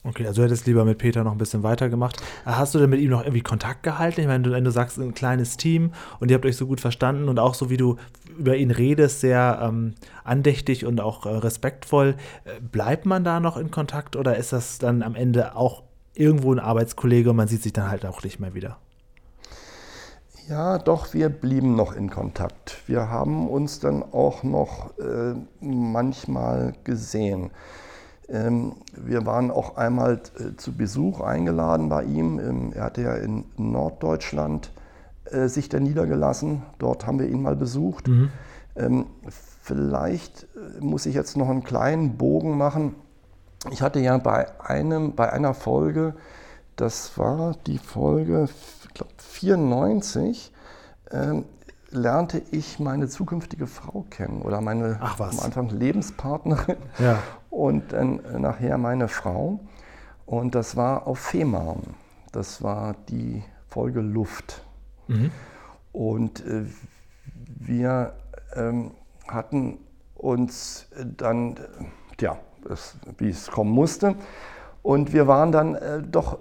Okay, also du hättest lieber mit Peter noch ein bisschen weitergemacht. Hast du denn mit ihm noch irgendwie Kontakt gehalten? Ich meine, wenn du sagst, ein kleines Team und ihr habt euch so gut verstanden und auch so wie du über ihn redest, sehr ähm, andächtig und auch äh, respektvoll, äh, bleibt man da noch in Kontakt oder ist das dann am Ende auch irgendwo ein Arbeitskollege und man sieht sich dann halt auch nicht mehr wieder? Ja, doch, wir blieben noch in Kontakt. Wir haben uns dann auch noch äh, manchmal gesehen. Ähm, wir waren auch einmal äh, zu Besuch eingeladen bei ihm. Ähm, er hatte ja in Norddeutschland äh, sich dann niedergelassen. Dort haben wir ihn mal besucht. Mhm. Ähm, vielleicht äh, muss ich jetzt noch einen kleinen Bogen machen. Ich hatte ja bei, einem, bei einer Folge, das war die Folge ich glaub, 94, ähm, lernte ich meine zukünftige Frau kennen oder meine am Anfang Lebenspartnerin ja. Und dann nachher meine Frau. Und das war auf Fehmarn. Das war die Folge Luft. Mhm. Und äh, wir ähm, hatten uns dann, äh, ja, es, wie es kommen musste. Und wir waren dann äh, doch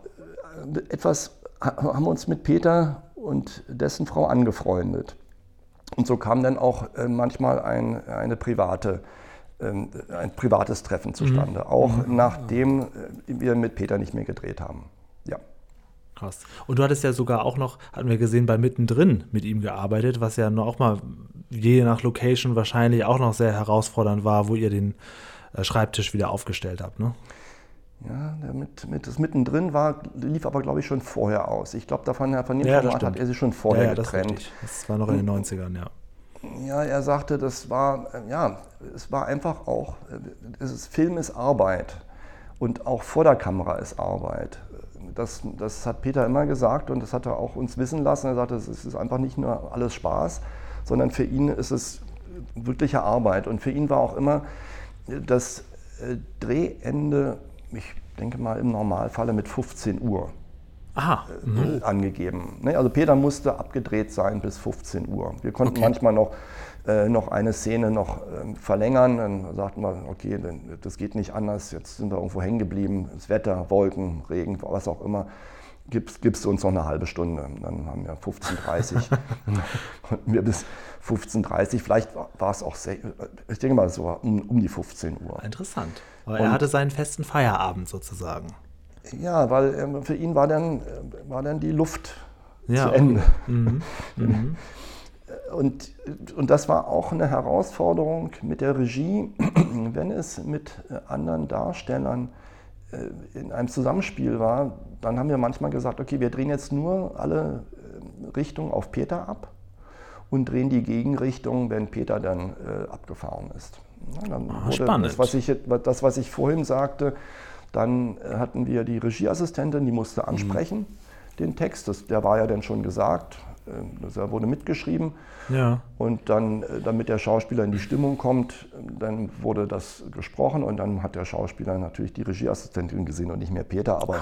äh, etwas, haben uns mit Peter und dessen Frau angefreundet. Und so kam dann auch äh, manchmal ein, eine private, ein privates Treffen zustande, mhm. auch mhm. nachdem äh, wir mit Peter nicht mehr gedreht haben. Ja. Krass. Und du hattest ja sogar auch noch, hatten wir gesehen, bei Mittendrin mit ihm gearbeitet, was ja auch mal je nach Location wahrscheinlich auch noch sehr herausfordernd war, wo ihr den äh, Schreibtisch wieder aufgestellt habt. Ne? Ja, mit, mit, das mittendrin war, lief aber, glaube ich, schon vorher aus. Ich glaube, davon von dem ja, Format hat er sich schon vorher ja, ja, getrennt. Das, das, war noch in den 90ern, ja. Ja, er sagte, das war, äh, ja, es war einfach auch, das ist, Film ist Arbeit und auch vor der Kamera ist Arbeit. Das, das hat Peter immer gesagt und das hat er auch uns wissen lassen. Er sagte, es ist einfach nicht nur alles Spaß, sondern für ihn ist es wirkliche Arbeit. Und für ihn war auch immer das äh, Drehende ich denke mal im Normalfalle mit 15 Uhr Aha. Äh, angegeben. Ne? Also Peter musste abgedreht sein bis 15 Uhr. Wir konnten okay. manchmal noch, äh, noch eine Szene noch äh, verlängern. Dann sagten wir, okay, das geht nicht anders. Jetzt sind wir irgendwo hängen geblieben. Das Wetter, Wolken, Regen, was auch immer. Gibst, gibst du uns noch eine halbe Stunde. Dann haben wir 15.30 Uhr. konnten wir bis 15.30 Uhr. Vielleicht war es auch, ich denke mal so um, um die 15 Uhr. Interessant. Aber er hatte seinen festen Feierabend sozusagen. Ja, weil ähm, für ihn war dann, äh, war dann die Luft ja, zu Ende. Mhm. Mhm. Und, und das war auch eine Herausforderung mit der Regie, wenn es mit äh, anderen Darstellern äh, in einem Zusammenspiel war, dann haben wir manchmal gesagt, okay, wir drehen jetzt nur alle Richtungen auf Peter ab und drehen die Gegenrichtung, wenn Peter dann äh, abgefahren ist. dann ah, spannend. Das was, ich, das, was ich vorhin sagte, dann hatten wir die Regieassistentin, die musste ansprechen, mhm. den Text. Das, der war ja dann schon gesagt, äh, der wurde mitgeschrieben. Ja. Und dann, äh, damit der Schauspieler in die Stimmung kommt, dann wurde das gesprochen und dann hat der Schauspieler natürlich die Regieassistentin gesehen und nicht mehr Peter. Aber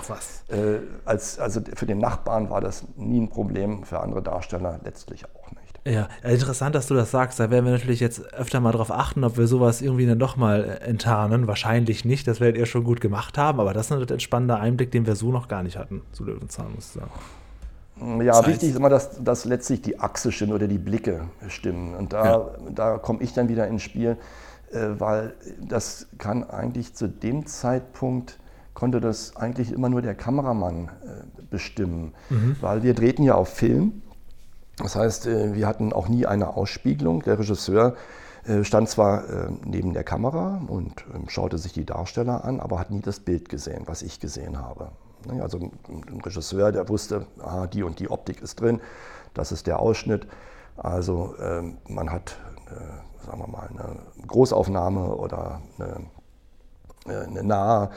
äh, als, also für den Nachbarn war das nie ein Problem, für andere Darsteller letztlich auch. Ja, interessant, dass du das sagst. Da werden wir natürlich jetzt öfter mal darauf achten, ob wir sowas irgendwie dann doch mal äh, enttarnen. Wahrscheinlich nicht, das werdet ihr schon gut gemacht haben, aber das ist ein spannender Einblick, den wir so noch gar nicht hatten zu Löwenzahn, muss ich sagen. Ja, heißt, wichtig ist immer, dass, dass letztlich die Achse stimmt oder die Blicke stimmen. Und da, ja. da komme ich dann wieder ins Spiel, äh, weil das kann eigentlich zu dem Zeitpunkt, konnte das eigentlich immer nur der Kameramann äh, bestimmen. Mhm. Weil wir drehten ja auf Film das heißt, äh, wir hatten auch nie eine Ausspiegelung. Der Regisseur äh, stand zwar äh, neben der Kamera und ähm, schaute sich die Darsteller an, aber hat nie das Bild gesehen, was ich gesehen habe. Ne, also ein Regisseur, der wusste, ah, die und die Optik ist drin, das ist der Ausschnitt. Also ähm, man hat, sagen wir mal, eine Großaufnahme oder eine, eine Nahe,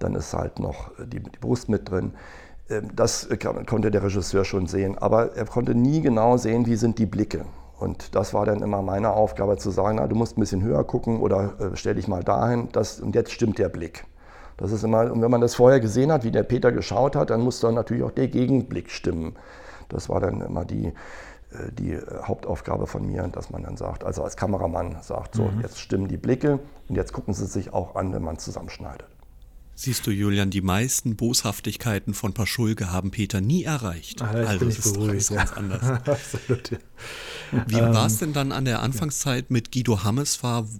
dann ist halt noch die, die Brust mit drin. Ähm, das konnte der Regisseur schon sehen, aber er konnte nie genau sehen, wie sind die Blicke. Und das war dann immer meine Aufgabe zu sagen, na, du musst ein bisschen höher gucken oder äh, stell dich mal dahin, das, und jetzt stimmt der Blick. Das ist immer, und wenn man das vorher gesehen hat, wie der Peter geschaut hat, dann muss dann natürlich auch der Gegenblick stimmen. Das war dann immer die, äh, die Hauptaufgabe von mir, dass man dann sagt, also als Kameramann sagt, so, mhm. jetzt stimmen die Blicke und jetzt gucken sie sich auch an, wenn man zusammenschneidet. Siehst du, Julian, die meisten Boshaftigkeiten von Paschulke haben Peter nie erreicht. Ah, also das ist beruhigt, ganz ja. anders. Absolut, ja. Wie Ähm, war es denn dann an der Anfangszeit mit Guido Hammes?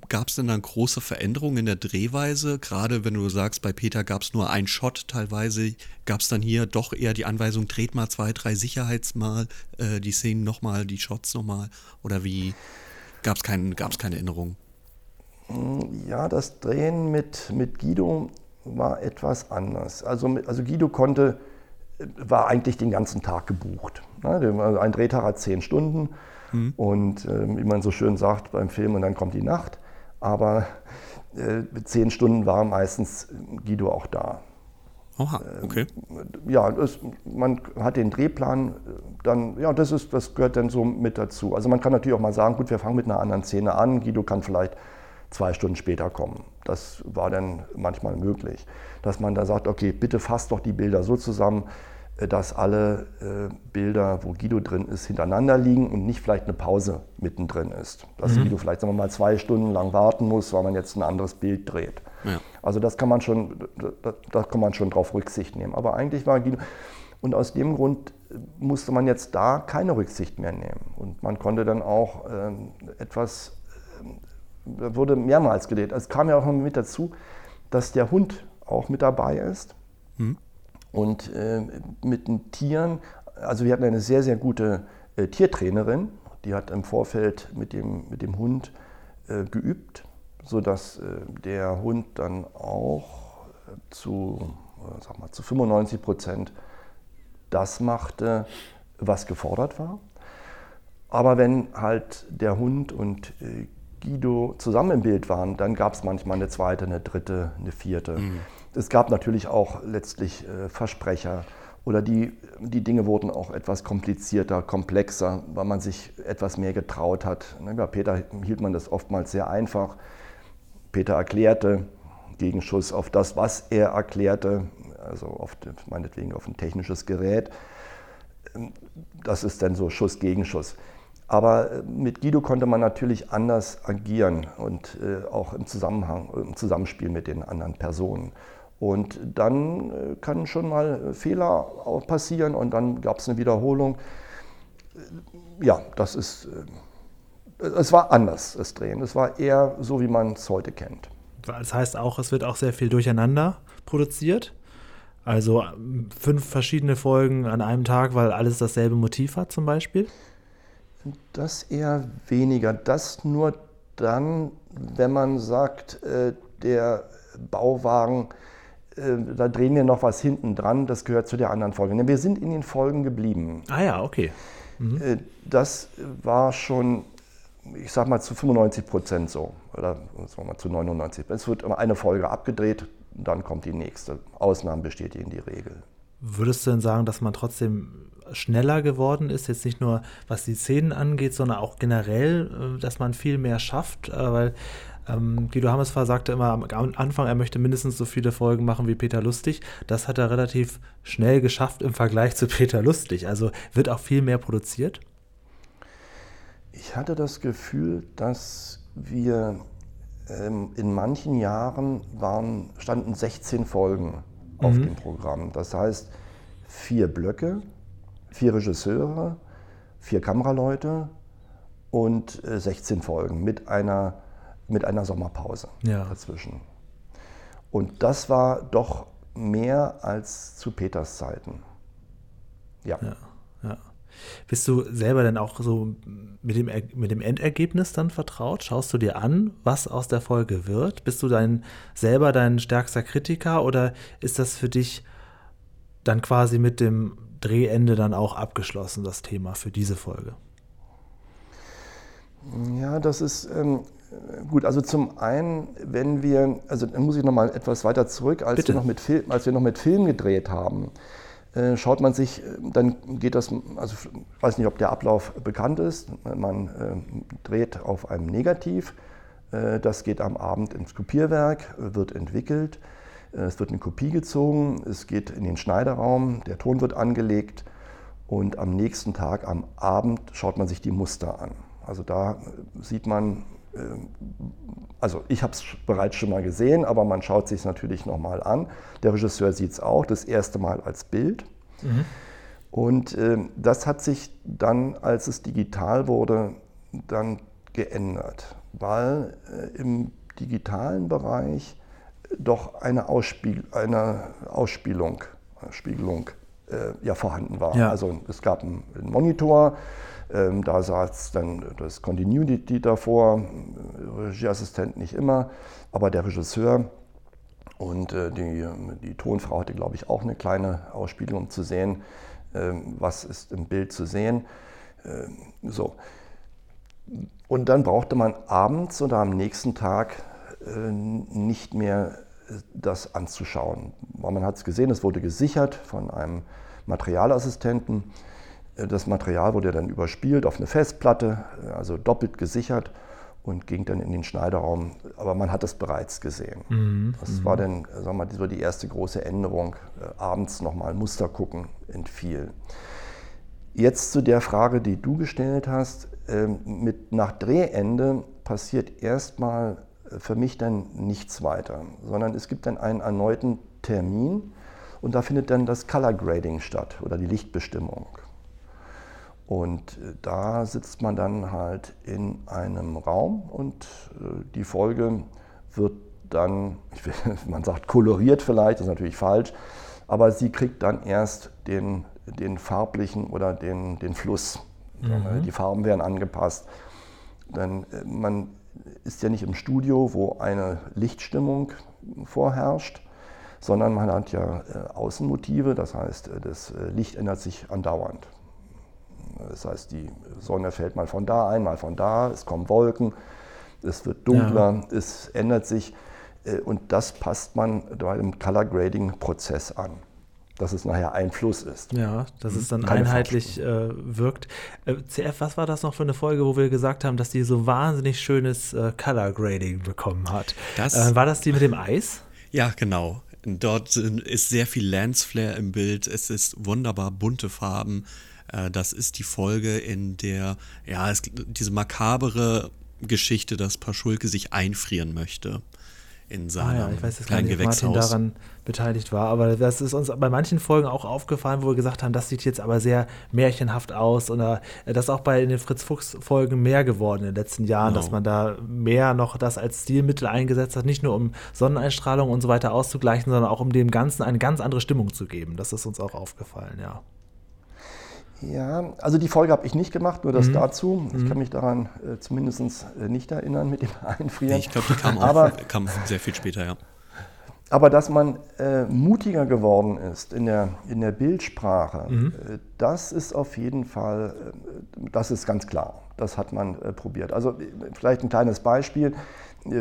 Gab es denn dann große Veränderungen in der Drehweise? Gerade wenn du sagst, bei Peter gab es nur einen Shot teilweise, gab es dann hier doch eher die Anweisung, dreht mal zwei, drei Sicherheitsmal, äh, die Szenen nochmal, die Shots nochmal? Oder wie gab es kein, gab's keine Änderungen? Ja, das Drehen mit, mit Guido war etwas anders. Also, also Guido konnte, war eigentlich den ganzen Tag gebucht. Ne, also Ein Drehtag hat zehn Stunden und äh, wie man so schön sagt beim Film, und dann kommt die Nacht. Aber äh, zehn Stunden war meistens Guido auch da. Oha, okay. Ja, es, man hat den Drehplan, äh, dann, ja, das, ist, das gehört dann so mit dazu. Also man kann natürlich auch mal sagen, gut, wir fangen mit einer anderen Szene an, Guido kann vielleicht zwei Stunden später kommen. Das war dann manchmal möglich. Dass man da sagt, okay, bitte fasst doch die Bilder so zusammen, äh, dass alle äh, Bilder, wo Guido drin ist, hintereinander liegen und nicht vielleicht eine Pause mittendrin ist. Dass Guido vielleicht, sagen wir mal, zwei Stunden lang warten muss, weil man jetzt ein anderes Bild dreht. Ja. Also das kann man schon, da, da kann man schon drauf Rücksicht nehmen. Aber eigentlich war Guido, und aus dem Grund musste man jetzt da keine Rücksicht mehr nehmen. Und man konnte dann auch ähm, etwas, ähm, wurde mehrmals gedreht. Es kam ja auch noch mit dazu, dass der Hund auch mit dabei ist. Und äh, mit den Tieren, also wir hatten eine sehr, sehr gute äh, Tiertrainerin, die hat im Vorfeld mit dem, mit dem Hund äh, geübt, sodass äh, der Hund dann auch äh, zu, äh, sag mal, zu 95 Prozent das machte, was gefordert war. Aber wenn halt der Hund und äh, Guido zusammen im Bild waren, dann gab es manchmal eine zweite, eine dritte, eine vierte. Es gab natürlich auch letztlich äh, Versprecher oder die, die Dinge wurden auch etwas komplizierter, komplexer, weil man sich etwas mehr getraut hat. Bei Peter hielt man das oftmals sehr einfach. Peter erklärte, Gegenschuss auf das, was er erklärte, also auf, meinetwegen auf ein technisches Gerät das ist dann so Schuss gegen Schuss. Aber äh, mit Guido konnte man natürlich anders agieren und äh, auch im Zusammenhang, im Zusammenspiel mit den anderen Personen. Und dann äh, kann schon mal äh, Fehler passieren und dann gab es eine Wiederholung. Äh, Ja, das ist, äh, es war anders, das Drehen. Es war eher so, wie man es heute kennt. Das heißt auch, es wird auch sehr viel durcheinander produziert. Also fünf verschiedene Folgen an einem Tag, weil alles dasselbe Motiv hat zum Beispiel. Das eher weniger. Das nur dann, wenn man sagt, äh, der Bauwagen, äh, da drehen wir noch was hinten dran, das gehört zu der anderen Folge. Denn wir sind in den Folgen geblieben. Ah ja, okay. Äh, Das war schon, ich sag mal, zu 95 Prozent so. Oder sagen wir mal zu 99. Es wird immer eine Folge abgedreht, dann kommt die nächste. Ausnahmen bestätigen die Regel. Würdest du denn sagen, dass man trotzdem schneller geworden ist, jetzt nicht nur was die Szenen angeht, sondern auch generell, äh, dass man viel mehr schafft? Äh, Weil ähm, Guido Hammesfahr sagte immer am Anfang, er möchte mindestens so viele Folgen machen wie Peter Lustig. Das hat er relativ schnell geschafft im Vergleich zu Peter Lustig. Also wird auch viel mehr produziert. Ich hatte das Gefühl, dass wir ähm, in manchen Jahren waren, standen 16 Folgen auf dem Programm. Das heißt, vier Blöcke, vier Regisseure, vier Kameraleute und äh, 16 Folgen mit einer, mit einer Sommerpause Ja. dazwischen. Und das war doch mehr als zu Peters Zeiten. Ja. Ja, ja. Bist du selber denn auch so mit dem, mit dem Endergebnis dann vertraut? Schaust du dir an, was aus der Folge wird? Bist du dein, selber dein stärkster Kritiker oder ist das für dich dann quasi mit dem Drehende dann auch abgeschlossen, das Thema für diese Folge? Ja, das ist ähm, gut. Also zum einen, wenn wir, also dann muss ich noch mal etwas weiter zurück, als Bitte. wir noch mit Film, als wir noch mit Film gedreht haben, äh, schaut man sich, äh, dann geht das, also ich weiß nicht, ob der Ablauf bekannt ist. Man äh, dreht auf einem Negativ. Äh, das geht am Abend ins Kopierwerk, wird entwickelt. Äh, Es wird eine Kopie gezogen, es geht in den Schneideraum, der Ton wird angelegt und am nächsten Tag, am Abend, schaut man sich die Muster an. Also da äh, sieht man also ich habe es bereits schon mal gesehen, aber man schaut sich es natürlich nochmal an. Der Regisseur sieht es auch, das erste Mal als Bild. Mhm. Und äh, das hat sich dann, als es digital wurde, dann geändert, weil äh, im digitalen Bereich doch eine, Ausspiel eine Ausspielung, Spiegelung äh, ja vorhanden war. Ja. Also es gab einen, einen Monitor, ähm, da saß dann das Continuity davor, Regieassistent nicht immer, aber der Regisseur und äh, die, die Tonfrau hatte, glaube ich, auch eine kleine Ausspielung, um zu sehen, äh, was ist im Bild zu sehen. Äh, so. Und dann brauchte man abends oder am nächsten Tag nicht mehr äh, das anzuschauen. Man hat es gesehen, es wurde gesichert von einem Materialassistenten. Äh, das Material wurde dann überspielt auf eine Festplatte, äh, also doppelt gesichert und ging dann in den Schneiderraum. Aber man hat es bereits gesehen. Mhm. Das mhm. war dann sagen wir, mal, die erste große Änderung. Äh, abends nochmal Muster gucken entfiel. Jetzt zu der Frage, die du gestellt hast. Ähm, mit nach Drehende passiert erstmal für mich dann nichts weiter, sondern es gibt dann einen erneuten Termin und da findet dann das Color Grading statt oder die Lichtbestimmung. Und äh, da sitzt man dann halt in einem Raum und äh, die Folge wird dann, will, man sagt koloriert vielleicht, das ist natürlich falsch, aber sie kriegt dann erst den, den farblichen oder den, den Fluss. Mhm. Die Farben werden angepasst. Denn äh, man ist ja nicht im Studio, wo eine Lichtstimmung vorherrscht, sondern man hat ja Außenmotive, das heißt, das Licht ändert sich andauernd. Das heißt, die Sonne fällt mal von da ein, mal von da, es kommen Wolken, es wird dunkler, ja. es ändert sich äh, und das passt man bei dem Color Grading Prozess an dass es nachher ein Fluss ist. Ja, dass es dann Keine einheitlich äh, wirkt. Äh, CF, was war das noch für eine Folge, wo wir gesagt haben, dass die so wahnsinnig schönes äh, Color Grading bekommen hat? Das, äh, war das die mit dem Eis? Ja, genau. Dort ist sehr viel Lens Flare im Bild. Es ist wunderbar bunte Farben. Äh, das ist die Folge, in der ja es, diese makabere Geschichte, dass Paschulke sich einfrieren möchte in seinem ah ja, ich weiß jetzt kleinen gar nicht, Gewächshaus. Martin daran beteiligt war, aber das ist uns bei manchen Folgen auch aufgefallen, wo wir gesagt haben, das sieht jetzt aber sehr märchenhaft aus oder äh, das ist auch bei den Fritz Fuchs Folgen mehr geworden in den letzten Jahren, genau. dass man da mehr noch das als Stilmittel eingesetzt hat, nicht nur um Sonneneinstrahlung und so weiter auszugleichen, sondern auch um dem Ganzen eine ganz andere Stimmung zu geben. Das ist uns auch aufgefallen, ja. Ja, also die Folge habe ich nicht gemacht, nur das mhm. dazu. Ich mhm. kann mich daran äh, zumindest äh, nicht erinnern mit dem Einfrieren. Ich glaube, die kam, auch, kam sehr viel später, ja. Aber dass man äh, mutiger geworden ist in der, in der Bildsprache, mhm. äh, das ist auf jeden Fall, äh, das ist ganz klar. Das hat man äh, probiert. Also vielleicht ein kleines Beispiel.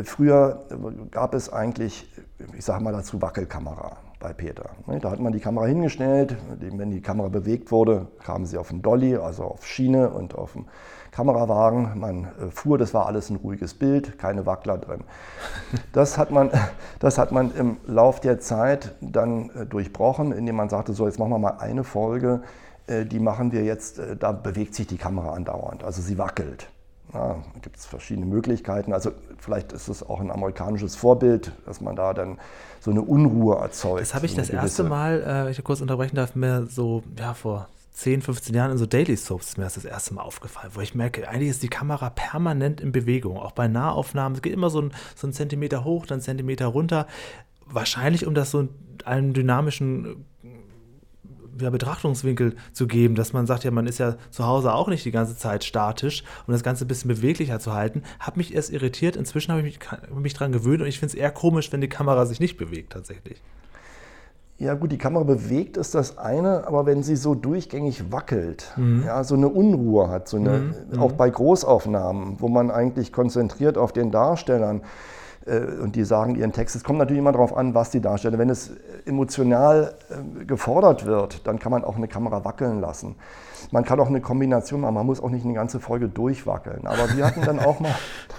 Früher gab es eigentlich, ich sage mal dazu, Wackelkamera bei Peter. Ne, da hat man die Kamera hingestellt, wenn die Kamera bewegt wurde, kamen sie auf den Dolly, also auf Schiene und auf dem Kamerawagen. Man äh, fuhr, das war alles ein ruhiges Bild, keine Wackler drin. Das hat man, das hat man im Lauf der Zeit dann äh, durchbrochen, indem man sagte, so jetzt machen wir mal eine Folge, äh, die machen wir jetzt, da bewegt sich die Kamera andauernd, also sie wackelt. Ja, gibt es verschiedene Möglichkeiten. Also vielleicht ist es auch ein amerikanisches Vorbild, dass man da dann so eine Unruhe erzeugt. Das habe ich das erste Mal, äh, ich kurz unterbrechen darf, mir so ja vor 10, 15 Jahren in so Daily Soaps ist mir das das erste Mal aufgefallen, wo ich merke, eigentlich ist die Kamera permanent in Bewegung, auch bei Nahaufnahmen. Es geht immer so ein, so ein Zentimeter hoch, dann Zentimeter runter. Wahrscheinlich, um das so einen dynamischen ja, Betrachtungswinkel zu geben, dass man sagt, ja, man ist ja zu Hause auch nicht die ganze Zeit statisch, um das Ganze ein bisschen beweglicher zu halten, hat mich erst irritiert. Inzwischen habe ich mich, mich daran gewöhnt und ich finde es eher komisch, wenn die Kamera sich nicht bewegt tatsächlich. Ja gut, die Kamera bewegt ist das eine, aber wenn sie so durchgängig wackelt, mhm. ja, so eine Unruhe hat, so eine, mhm. auch bei Großaufnahmen, wo man eigentlich konzentriert auf den Darstellern, und die sagen ihren Text. Es kommt natürlich immer darauf an, was die darstellen. Wenn es emotional äh, gefordert wird, dann kann man auch eine Kamera wackeln lassen. Man kann auch eine Kombination machen, man muss auch nicht eine ganze Folge durchwackeln. Aber wir hatten dann auch mal,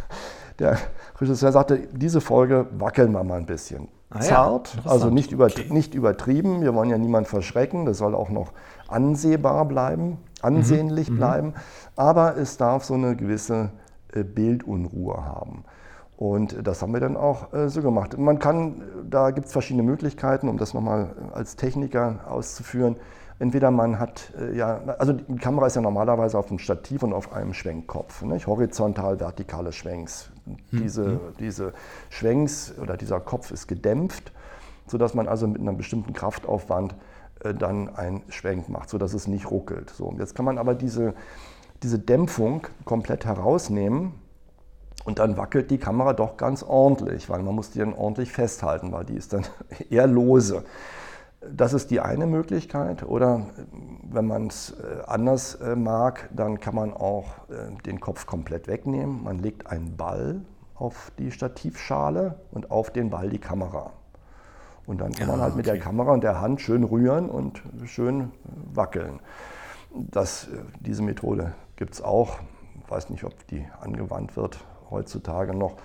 der Regisseur sagte, diese Folge wackeln wir mal ein bisschen. Ah, Zart, ja. also nicht, über, okay. nicht übertrieben. Wir wollen ja niemanden verschrecken. Das soll auch noch ansehbar bleiben, ansehnlich mhm. bleiben. Aber es darf so eine gewisse äh, Bildunruhe haben. Und das haben wir dann auch äh, so gemacht. Man kann, da gibt es verschiedene Möglichkeiten, um das nochmal als Techniker auszuführen. Entweder man hat, äh, ja, also die Kamera ist ja normalerweise auf einem Stativ und auf einem Schwenkkopf, nicht? horizontal, vertikale Schwenks. Mhm. Diese, diese Schwenks oder dieser Kopf ist gedämpft, sodass man also mit einem bestimmten Kraftaufwand äh, dann einen Schwenk macht, sodass es nicht ruckelt. So, jetzt kann man aber diese, diese Dämpfung komplett herausnehmen und dann wackelt die Kamera doch ganz ordentlich, weil man muss die dann ordentlich festhalten, weil die ist dann eher lose. Das ist die eine Möglichkeit. Oder wenn man es äh, anders äh, mag, dann kann man auch äh, den Kopf komplett wegnehmen. Man legt einen Ball auf die Stativschale und auf den Ball die Kamera. Und dann kann man halt okay. mit der Kamera und der Hand schön rühren und schön wackeln. Das, diese Methode gibt es auch. Ich weiß nicht, ob die angewandt wird heutzutage noch.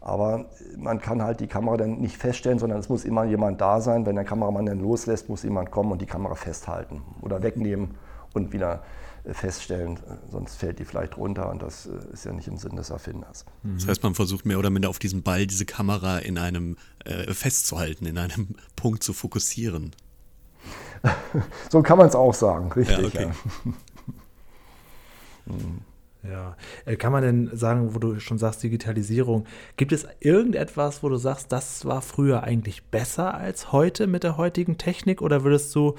Aber man kann halt die Kamera dann nicht feststellen, sondern es muss immer jemand da sein. Wenn der Kameramann dann loslässt, muss jemand kommen und die Kamera festhalten oder wegnehmen und wieder äh, feststellen, sonst fällt die vielleicht runter und das äh, ist ja nicht im Sinn des Erfinders. Das heißt, man versucht mehr oder minder auf diesem Ball diese Kamera in einem äh, festzuhalten, in einem Punkt zu fokussieren. so kann man es auch sagen, richtig. Ja, okay. ja. Ja. Äh, kann man denn sagen, wo du schon sagst, Digitalisierung, gibt es irgendetwas, wo du sagst, das war früher eigentlich besser als heute mit der heutigen Technik? Oder würdest du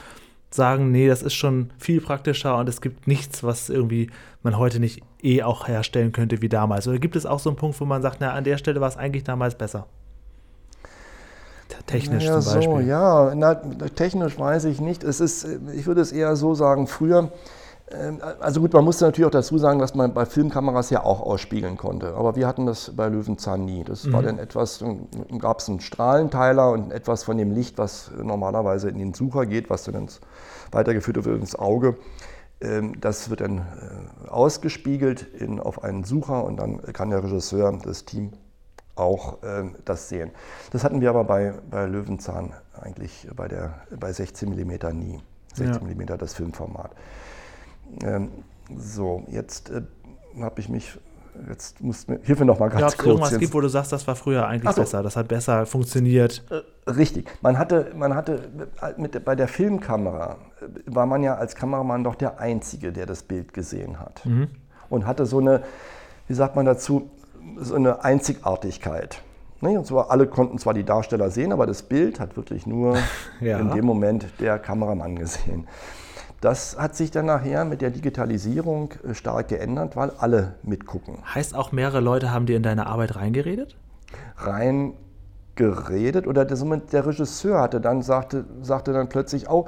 sagen, nee, das ist schon viel praktischer und es gibt nichts, was irgendwie man heute nicht eh auch herstellen könnte wie damals? Oder gibt es auch so einen Punkt, wo man sagt, na, an der Stelle war es eigentlich damals besser? Technisch naja, zum Beispiel. So, ja, na, technisch weiß ich nicht. Es ist, ich würde es eher so sagen, früher also gut, man musste natürlich auch dazu sagen, dass man bei Filmkameras ja auch ausspiegeln konnte. Aber wir hatten das bei Löwenzahn nie. Das mhm. war dann etwas, gab es einen Strahlenteiler und etwas von dem Licht, was normalerweise in den Sucher geht, was dann ins, weitergeführt wird ins Auge. Ähm, das wird dann äh, ausgespiegelt in, auf einen Sucher und dann kann der Regisseur, das Team auch äh, das sehen. Das hatten wir aber bei, bei Löwenzahn eigentlich bei, der, bei 16 mm nie. 16 ja. mm das Filmformat. Ähm, so, jetzt äh, habe ich mich jetzt muss hilf mir noch mal ganz ja, kurz. irgendwas jetzt. gibt, wo du sagst, das war früher eigentlich so. besser, das hat besser funktioniert. Äh, richtig. Man hatte, man hatte äh, mit, bei der Filmkamera äh, war man ja als Kameramann doch der Einzige, der das Bild gesehen hat. Mhm. Und hatte so eine, wie sagt man dazu, so eine Einzigartigkeit. Ne? Und zwar alle konnten zwar die Darsteller sehen, aber das Bild hat wirklich nur ja. in dem Moment der Kameramann gesehen. Das hat sich dann nachher mit der Digitalisierung äh, stark geändert, weil alle mitgucken. Heißt auch, mehrere Leute haben dir in deine Arbeit reingeredet? Reingeredet oder der, der Regisseur hatte dann, sagte, sagte dann plötzlich, oh,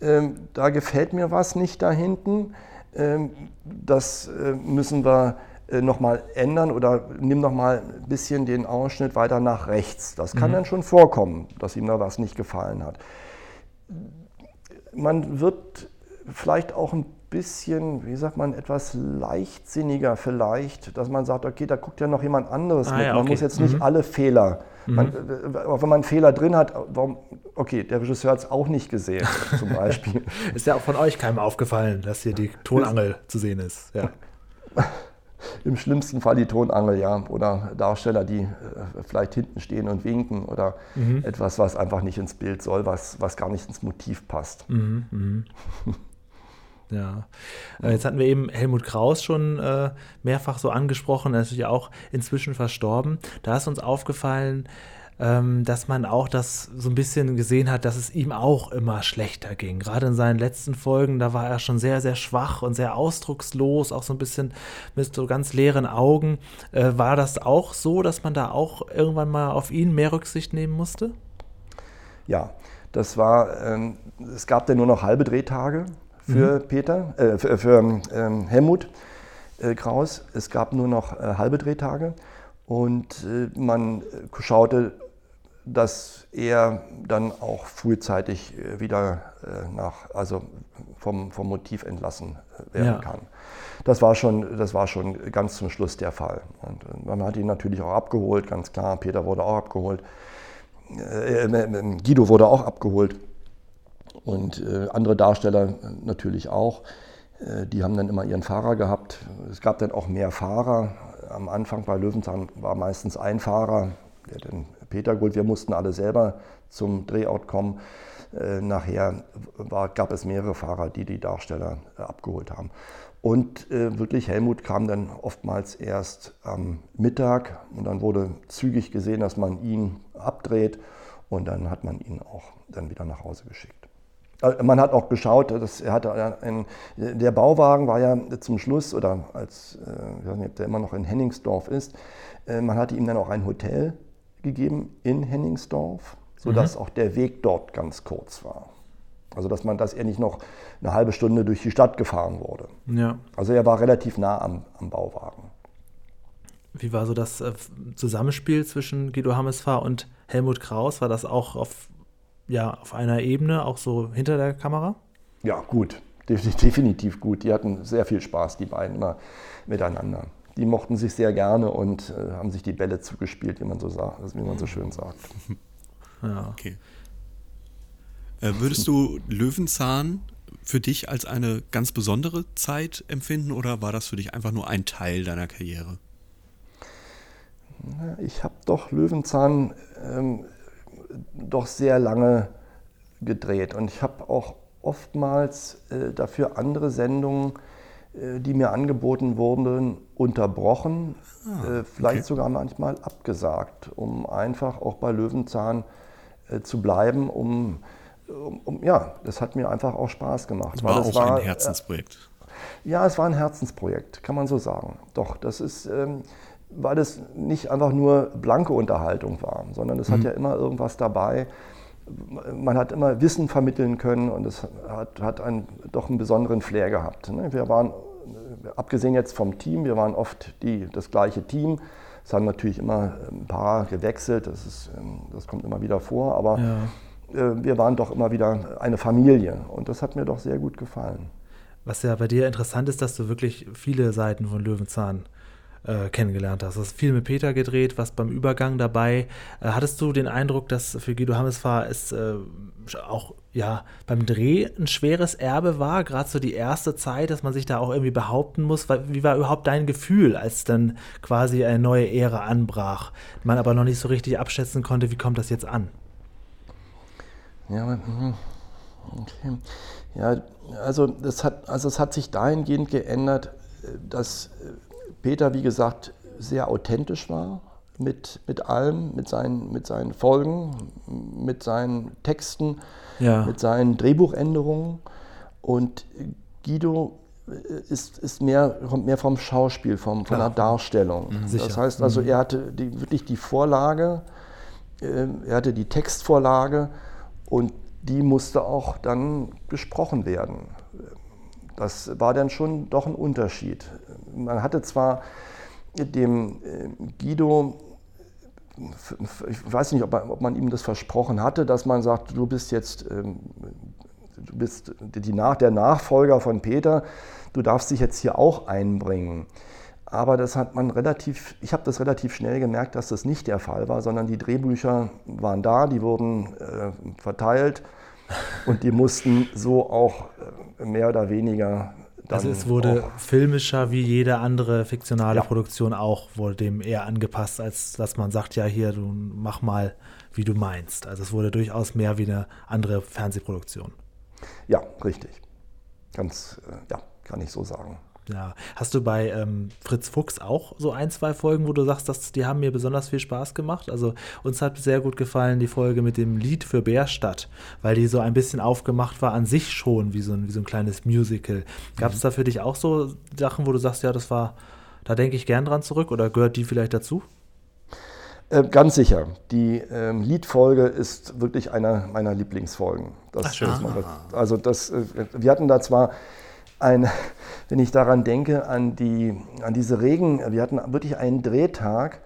ähm, da gefällt mir was nicht da hinten, ähm, das äh, müssen wir äh, nochmal ändern oder nimm nochmal ein bisschen den Ausschnitt weiter nach rechts. Das kann mhm. dann schon vorkommen, dass ihm da was nicht gefallen hat. Man wird vielleicht auch ein bisschen, wie sagt man, etwas leichtsinniger vielleicht, dass man sagt, okay, da guckt ja noch jemand anderes ah, mit. Ja, man okay. muss jetzt nicht mhm. alle Fehler, mhm. man, äh, wenn man einen Fehler drin hat, warum, okay, der Regisseur hat es auch nicht gesehen, zum Beispiel. ist ja auch von euch keinem aufgefallen, dass hier die Tonangel zu sehen ist. Ja. Im schlimmsten Fall die Tonangel, ja. Oder Darsteller, die äh, vielleicht hinten stehen und winken oder mhm. etwas, was einfach nicht ins Bild soll, was, was gar nicht ins Motiv passt. Mhm, mhm. Ja. Äh, jetzt hatten wir eben Helmut Kraus schon äh, mehrfach so angesprochen, er ist ja auch inzwischen verstorben. Da ist uns aufgefallen, ähm, dass man auch das so ein bisschen gesehen hat, dass es ihm auch immer schlechter ging. Gerade in seinen letzten Folgen, da war er schon sehr, sehr schwach und sehr ausdruckslos, auch so ein bisschen mit so ganz leeren Augen. Äh, war das auch so, dass man da auch irgendwann mal auf ihn mehr Rücksicht nehmen musste? Ja, das war, ähm, es gab dann nur noch halbe Drehtage für mhm. Peter, äh, für, für ähm, Helmut äh, Kraus. Es gab nur noch äh, halbe Drehtage und äh, man schaute, dass er dann auch frühzeitig äh, wieder äh, nach, also vom, vom Motiv entlassen werden ja. kann. Das war, schon, das war schon ganz zum Schluss der Fall. Und man hat ihn natürlich auch abgeholt, ganz klar. Peter wurde auch abgeholt. Guido wurde auch abgeholt und äh, andere Darsteller natürlich auch. Äh, die haben dann immer ihren Fahrer gehabt. Es gab dann auch mehr Fahrer. Am Anfang bei Löwenzahn war meistens ein Fahrer, der den Peter geholt. Wir mussten alle selber zum Drehort kommen. Äh, nachher war, gab es mehrere Fahrer, die die Darsteller äh, abgeholt haben. Und äh, wirklich Helmut kam dann oftmals erst am Mittag und dann wurde zügig gesehen, dass man ihn abdreht und dann hat man ihn auch dann wieder nach Hause geschickt. Äh, man hat auch geschaut, dass er hatte ein, der Bauwagen war ja zum Schluss oder als äh, ich weiß nicht, ob der immer noch in Henningsdorf ist, äh, man hatte ihm dann auch ein Hotel gegeben in Henningsdorf, sodass mhm. auch der Weg dort ganz kurz war. Also dass man, dass er nicht noch eine halbe Stunde durch die Stadt gefahren wurde. Ja. Also er war relativ nah am, am Bauwagen. Wie war so das äh, Zusammenspiel zwischen Guido Hammesfahr und Helmut Kraus? War das auch auf, ja, auf einer Ebene, auch so hinter der Kamera? Ja, gut. Definitiv gut. Die hatten sehr viel Spaß, die beiden immer miteinander. Die mochten sich sehr gerne und äh, haben sich die Bälle zugespielt, wie man so, sagt, wie man so schön sagt. Ja. Okay. Äh, würdest du Löwenzahn für dich als eine ganz besondere Zeit empfinden oder war das für dich einfach nur ein Teil deiner Karriere? Ich habe doch Löwenzahn ähm, doch sehr lange gedreht und ich habe auch oftmals äh, dafür andere Sendungen, äh, die mir angeboten wurden, unterbrochen, ah, äh, vielleicht okay. sogar manchmal abgesagt, um einfach auch bei Löwenzahn äh, zu bleiben, um um, um, ja, das hat mir einfach auch Spaß gemacht. Das war das auch war, ein Herzensprojekt. Ja, es war ein Herzensprojekt, kann man so sagen. Doch, das ist, ähm, weil es nicht einfach nur blanke Unterhaltung war, sondern es mhm. hat ja immer irgendwas dabei. Man hat immer Wissen vermitteln können und es hat, hat einen, doch einen besonderen Flair gehabt. Ne? Wir waren, abgesehen jetzt vom Team, wir waren oft die, das gleiche Team. Es haben natürlich immer ein paar gewechselt, das, ist, ähm, das kommt immer wieder vor, aber ja äh, wir waren doch immer wieder eine Familie und das hat mir doch sehr gut gefallen. Was ja bei dir interessant ist, dass du wirklich viele Seiten von Löwenzahn äh, kennengelernt hast. Du hast viel mit Peter gedreht, was beim Übergang dabei. Äh, hattest du den Eindruck, dass für Guido Hammesfahr es äh, auch ja, beim Dreh ein schweres Erbe war, gerade so die erste Zeit, dass man sich da auch irgendwie behaupten muss? Wie war überhaupt dein Gefühl, als dann quasi eine neue Ära anbrach, man aber noch nicht so richtig abschätzen konnte, wie kommt das jetzt an? Ja, mhm. okay. Ja, also das hat, also es hat sich dahingehend geändert, dass Peter, wie gesagt, sehr authentisch war mit, mit allem, mit seinen, mit seinen Folgen, mit seinen Texten, ja. mit seinen Drehbuchänderungen. Und Guido ist, ist mehr, kommt mehr vom Schauspiel, vom, von der Darstellung. Mhm, das heißt also, mhm. er hatte die, wirklich die Vorlage, äh, er hatte die Textvorlage und die musste auch dann gesprochen werden. Das war dann schon doch ein Unterschied. Man hatte zwar dem äh, Guido, ich weiß nicht, ob man, ihm das versprochen hatte, dass man sagt, du bist jetzt ähm, du bist die, der Nachfolger von Peter, du darfst dich jetzt hier auch einbringen. Aber das hat man relativ, ich habe das relativ schnell gemerkt, dass das nicht der Fall war, sondern die Drehbücher waren da, die wurden äh, verteilt und die mussten so auch äh, mehr oder weniger. Also es wurde filmischer wie jede andere fiktionale ja. Produktion auch, wurde dem eher angepasst, als dass man sagt, ja hier, du mach mal, wie du meinst. Also es wurde durchaus mehr wie eine andere Fernsehproduktion. Ja, richtig. Ganz, äh, ja, kann ich so sagen. Ja. Hast du bei ähm, Fritz Fuchs auch so ein, zwei Folgen, wo du sagst, dass die haben mir besonders viel Spaß gemacht? Also uns hat sehr gut gefallen die Folge mit dem Lied für Bärstadt, weil die so ein bisschen aufgemacht war an sich schon, wie so ein, wie so ein kleines Musical. Gab es mhm. da für dich auch so Sachen, wo du sagst, ja, das war, da denke ich gern dran zurück oder gehört die vielleicht dazu? Äh, ganz sicher. Die ähm, Liedfolge ist wirklich einer meiner Lieblingsfolgen. Das, Ach, schön. Das, also das, äh, wir hatten da zwar ein, wenn ich daran denke, an, die, an diese Regen, wir hatten wirklich einen Drehtag.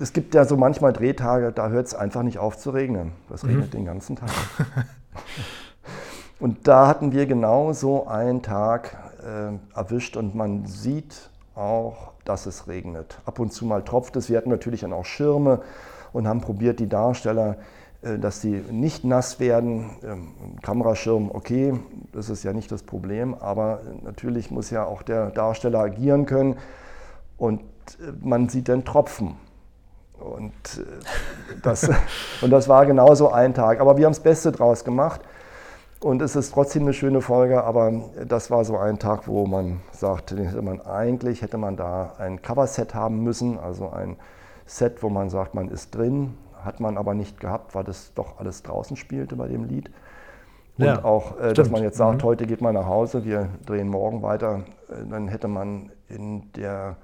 Es gibt ja so manchmal Drehtage, da hört es einfach nicht auf zu regnen. Das mhm. regnet den ganzen Tag. und da hatten wir genau so einen Tag äh, erwischt und man sieht auch, dass es regnet. Ab und zu mal tropft es. Wir hatten natürlich dann auch Schirme und haben probiert, die Darsteller dass sie nicht nass werden. Ähm, Kameraschirm, okay, das ist ja nicht das Problem, aber natürlich muss ja auch der Darsteller agieren können und äh, man sieht dann Tropfen. Und äh, das, und das war genauso ein Tag. Aber wir haben das Beste draus gemacht. Und es ist trotzdem eine schöne Folge, aber das war so ein Tag, wo man sagte, hätte man eigentlich hätte man da ein Coverset haben müssen, also ein Set, wo man sagt, man ist drin, hat man aber nicht gehabt, weil das doch alles draußen spielte bei dem Lied. Und ja, auch, äh, dass man jetzt sagt, mhm. heute geht man nach Hause, wir drehen morgen weiter, äh, dann hätte man in der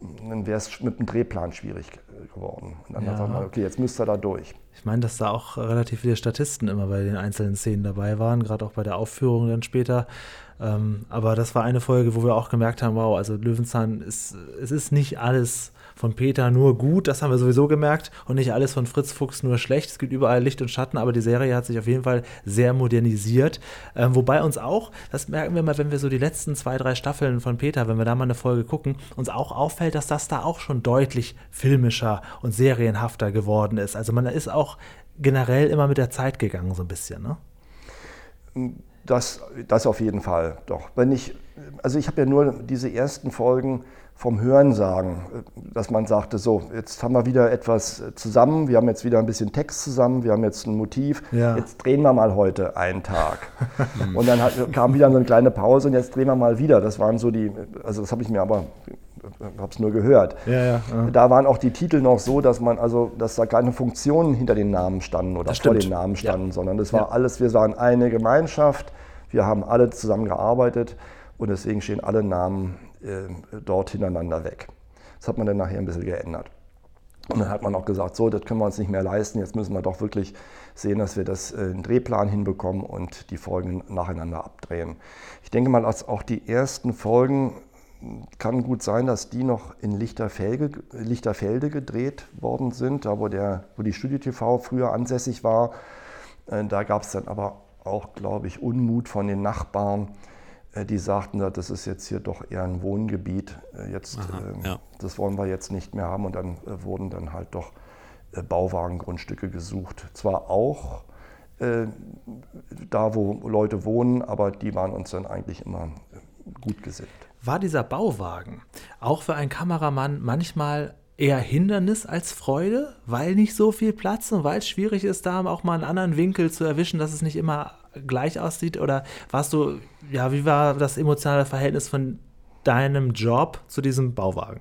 dann wäre es mit dem Drehplan schwierig geworden. Und dann ja. sagt man, okay, jetzt müsst ihr da durch. Ich meine, dass da auch relativ viele Statisten immer bei den einzelnen Szenen dabei waren, gerade auch bei der Aufführung dann später. Ähm, aber das war eine Folge, wo wir auch gemerkt haben, wow, also Löwenzahn ist, es ist nicht alles von Peter nur gut, das haben wir sowieso gemerkt, und nicht alles von Fritz Fuchs nur schlecht. Es gibt überall Licht und Schatten, aber die Serie hat sich auf jeden Fall sehr modernisiert. Ähm, wobei uns auch, das merken wir mal, wenn wir so die letzten zwei, drei Staffeln von Peter, wenn wir da mal eine Folge gucken, uns auch auffällt, dass das da auch schon deutlich filmischer und serienhafter geworden ist. Also man ist auch generell immer mit der Zeit gegangen, so ein bisschen, ne? Das, das auf jeden Fall, doch. Wenn ich, also ich habe ja nur diese ersten Folgen vom Hörensagen, dass man sagte, so, jetzt haben wir wieder etwas zusammen, wir haben jetzt wieder ein bisschen Text zusammen, wir haben jetzt ein Motiv, ja. jetzt drehen wir mal heute einen Tag. und dann hat, kam wieder so eine kleine Pause und jetzt drehen wir mal wieder. Das waren so die, also das habe ich mir aber, habe es nur gehört. Ja, ja, da waren auch die Titel noch so, dass man, also, dass da keine Funktionen hinter den Namen standen oder vor den Namen standen, sondern das war alles, wir waren eine Gemeinschaft, wir haben alle zusammen gearbeitet und deswegen stehen alle Namen dort hintereinander weg. Das hat man dann nachher ein bisschen geändert. Und dann hat man auch gesagt, so, das können wir uns nicht mehr leisten, jetzt müssen wir doch wirklich sehen, dass wir das äh, Drehplan hinbekommen und die Folgen nacheinander abdrehen. Ich denke mal, dass auch die ersten Folgen kann gut sein, dass die noch in Lichterfelde, Lichterfelde gedreht worden sind, da wo, der, wo die Studio TV früher ansässig war. Äh, da gab es dann aber auch, glaube ich, Unmut von den Nachbarn, die sagten, das ist jetzt hier doch eher ein Wohngebiet. Äh, jetzt, Aha, ähm, ja. Das wollen wir jetzt nicht mehr haben. Und dann äh, wurden dann halt doch Bauwagengrundstücke gesucht. Zwar auch da, wo Leute wohnen, aber die waren uns dann eigentlich immer gut gesinnt. War dieser Bauwagen auch für einen Kameramann manchmal eher Hindernis als Freude, weil nicht so viel Platz und weil es schwierig ist, da auch mal einen anderen Winkel zu erwischen, dass es nicht immer gleich aussieht? Oder warst du, ja, wie war das emotionale Verhältnis von deinem Job zu diesem Bauwagen?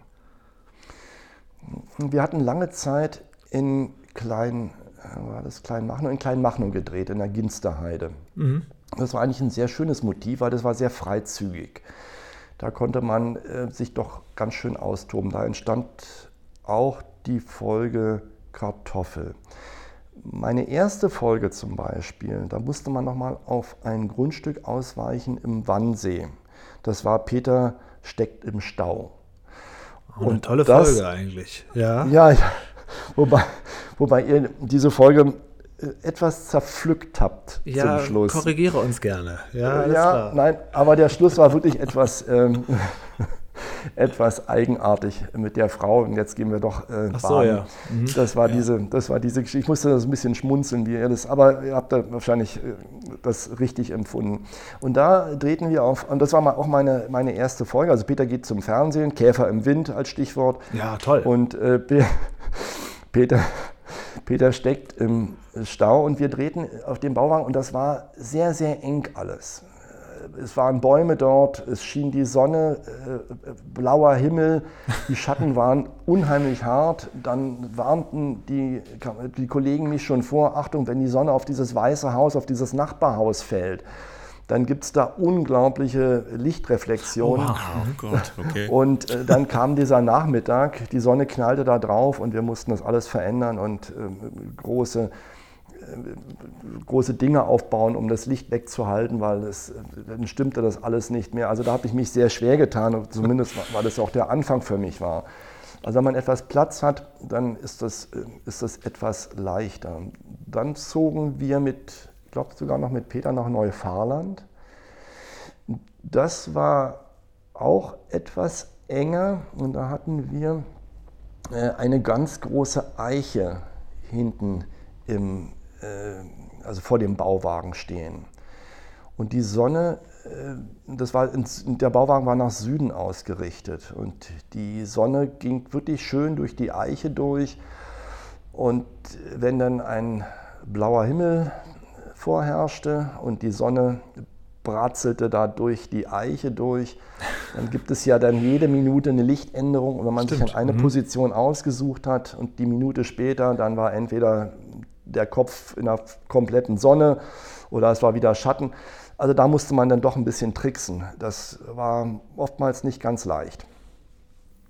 Wir hatten lange Zeit in Klein, war das Kleinmachnow, in Kleinmachnow gedreht, in der Ginsterheide. Mhm. Das war eigentlich ein sehr schönes Motiv, weil das war sehr freizügig. Da konnte man äh, sich doch ganz schön austoben. Da entstand auch die Folge Kartoffel. Meine erste Folge zum Beispiel, da musste man nochmal auf ein Grundstück ausweichen im Wannsee. Das war Peter steckt im Stau. Oh, eine tolle das, Folge eigentlich. Ja, ja, ja. Wobei, wobei ihr diese Folge äh, etwas zerpflückt habt ja, zum Schluss. Korrigiere uns gerne. Ja, ja nein, aber der Schluss war wirklich etwas. Ähm, etwas eigenartig mit der Frau und jetzt gehen wir doch äh, Ach so, ja. Mhm. Das war ja. diese, das war diese Geschichte. Ich musste das ein bisschen schmunzeln, wie ihr das, aber ihr habt da wahrscheinlich äh, das richtig empfunden. Und da drehten wir auf, und das war mal auch meine, meine erste Folge. Also Peter geht zum Fernsehen, Käfer im Wind als Stichwort. Ja, toll. Und äh, Peter, Peter steckt im Stau und wir drehten auf dem Bauwagen und das war sehr, sehr eng alles es waren Bäume dort, es schien die Sonne, äh, blauer Himmel, die Schatten waren unheimlich hart. Dann warnten die, die Kollegen mich schon vor, Achtung, wenn die Sonne auf dieses weiße Haus, auf dieses Nachbarhaus fällt, dann gibt es da unglaubliche Lichtreflexionen. Oh, wow. oh Gott, okay. Und äh, dann kam dieser Nachmittag, die Sonne knallte da drauf und wir mussten das alles verändern und äh, große große Dinge aufbauen, um das Licht wegzuhalten, weil es, dann stimmte das alles nicht mehr. Also da habe ich mich sehr schwer getan, zumindest weil das auch der Anfang für mich war. Also wenn man etwas Platz hat, dann ist das, ist das etwas leichter. Dann zogen wir mit, ich glaube sogar noch mit Peter nach Neufahrland. Das war auch etwas enger und da hatten wir äh, eine ganz große Eiche hinten im also vor dem Bauwagen stehen. Und die Sonne, äh, das war der Bauwagen war nach Süden ausgerichtet und die Sonne ging wirklich schön durch die Eiche durch. Und wenn dann ein blauer Himmel vorherrschte und die Sonne bratzelte da durch die Eiche durch. Dann gibt es ja dann jede Minute eine Lichtänderung. Und wenn man Stimmt. sich an eine mhm. Position ausgesucht hat und die Minute später, dann war entweder der Kopf in der kompletten Sonne oder es war wieder Schatten. Also da musste man dann doch ein bisschen tricksen. Das war oftmals nicht ganz leicht.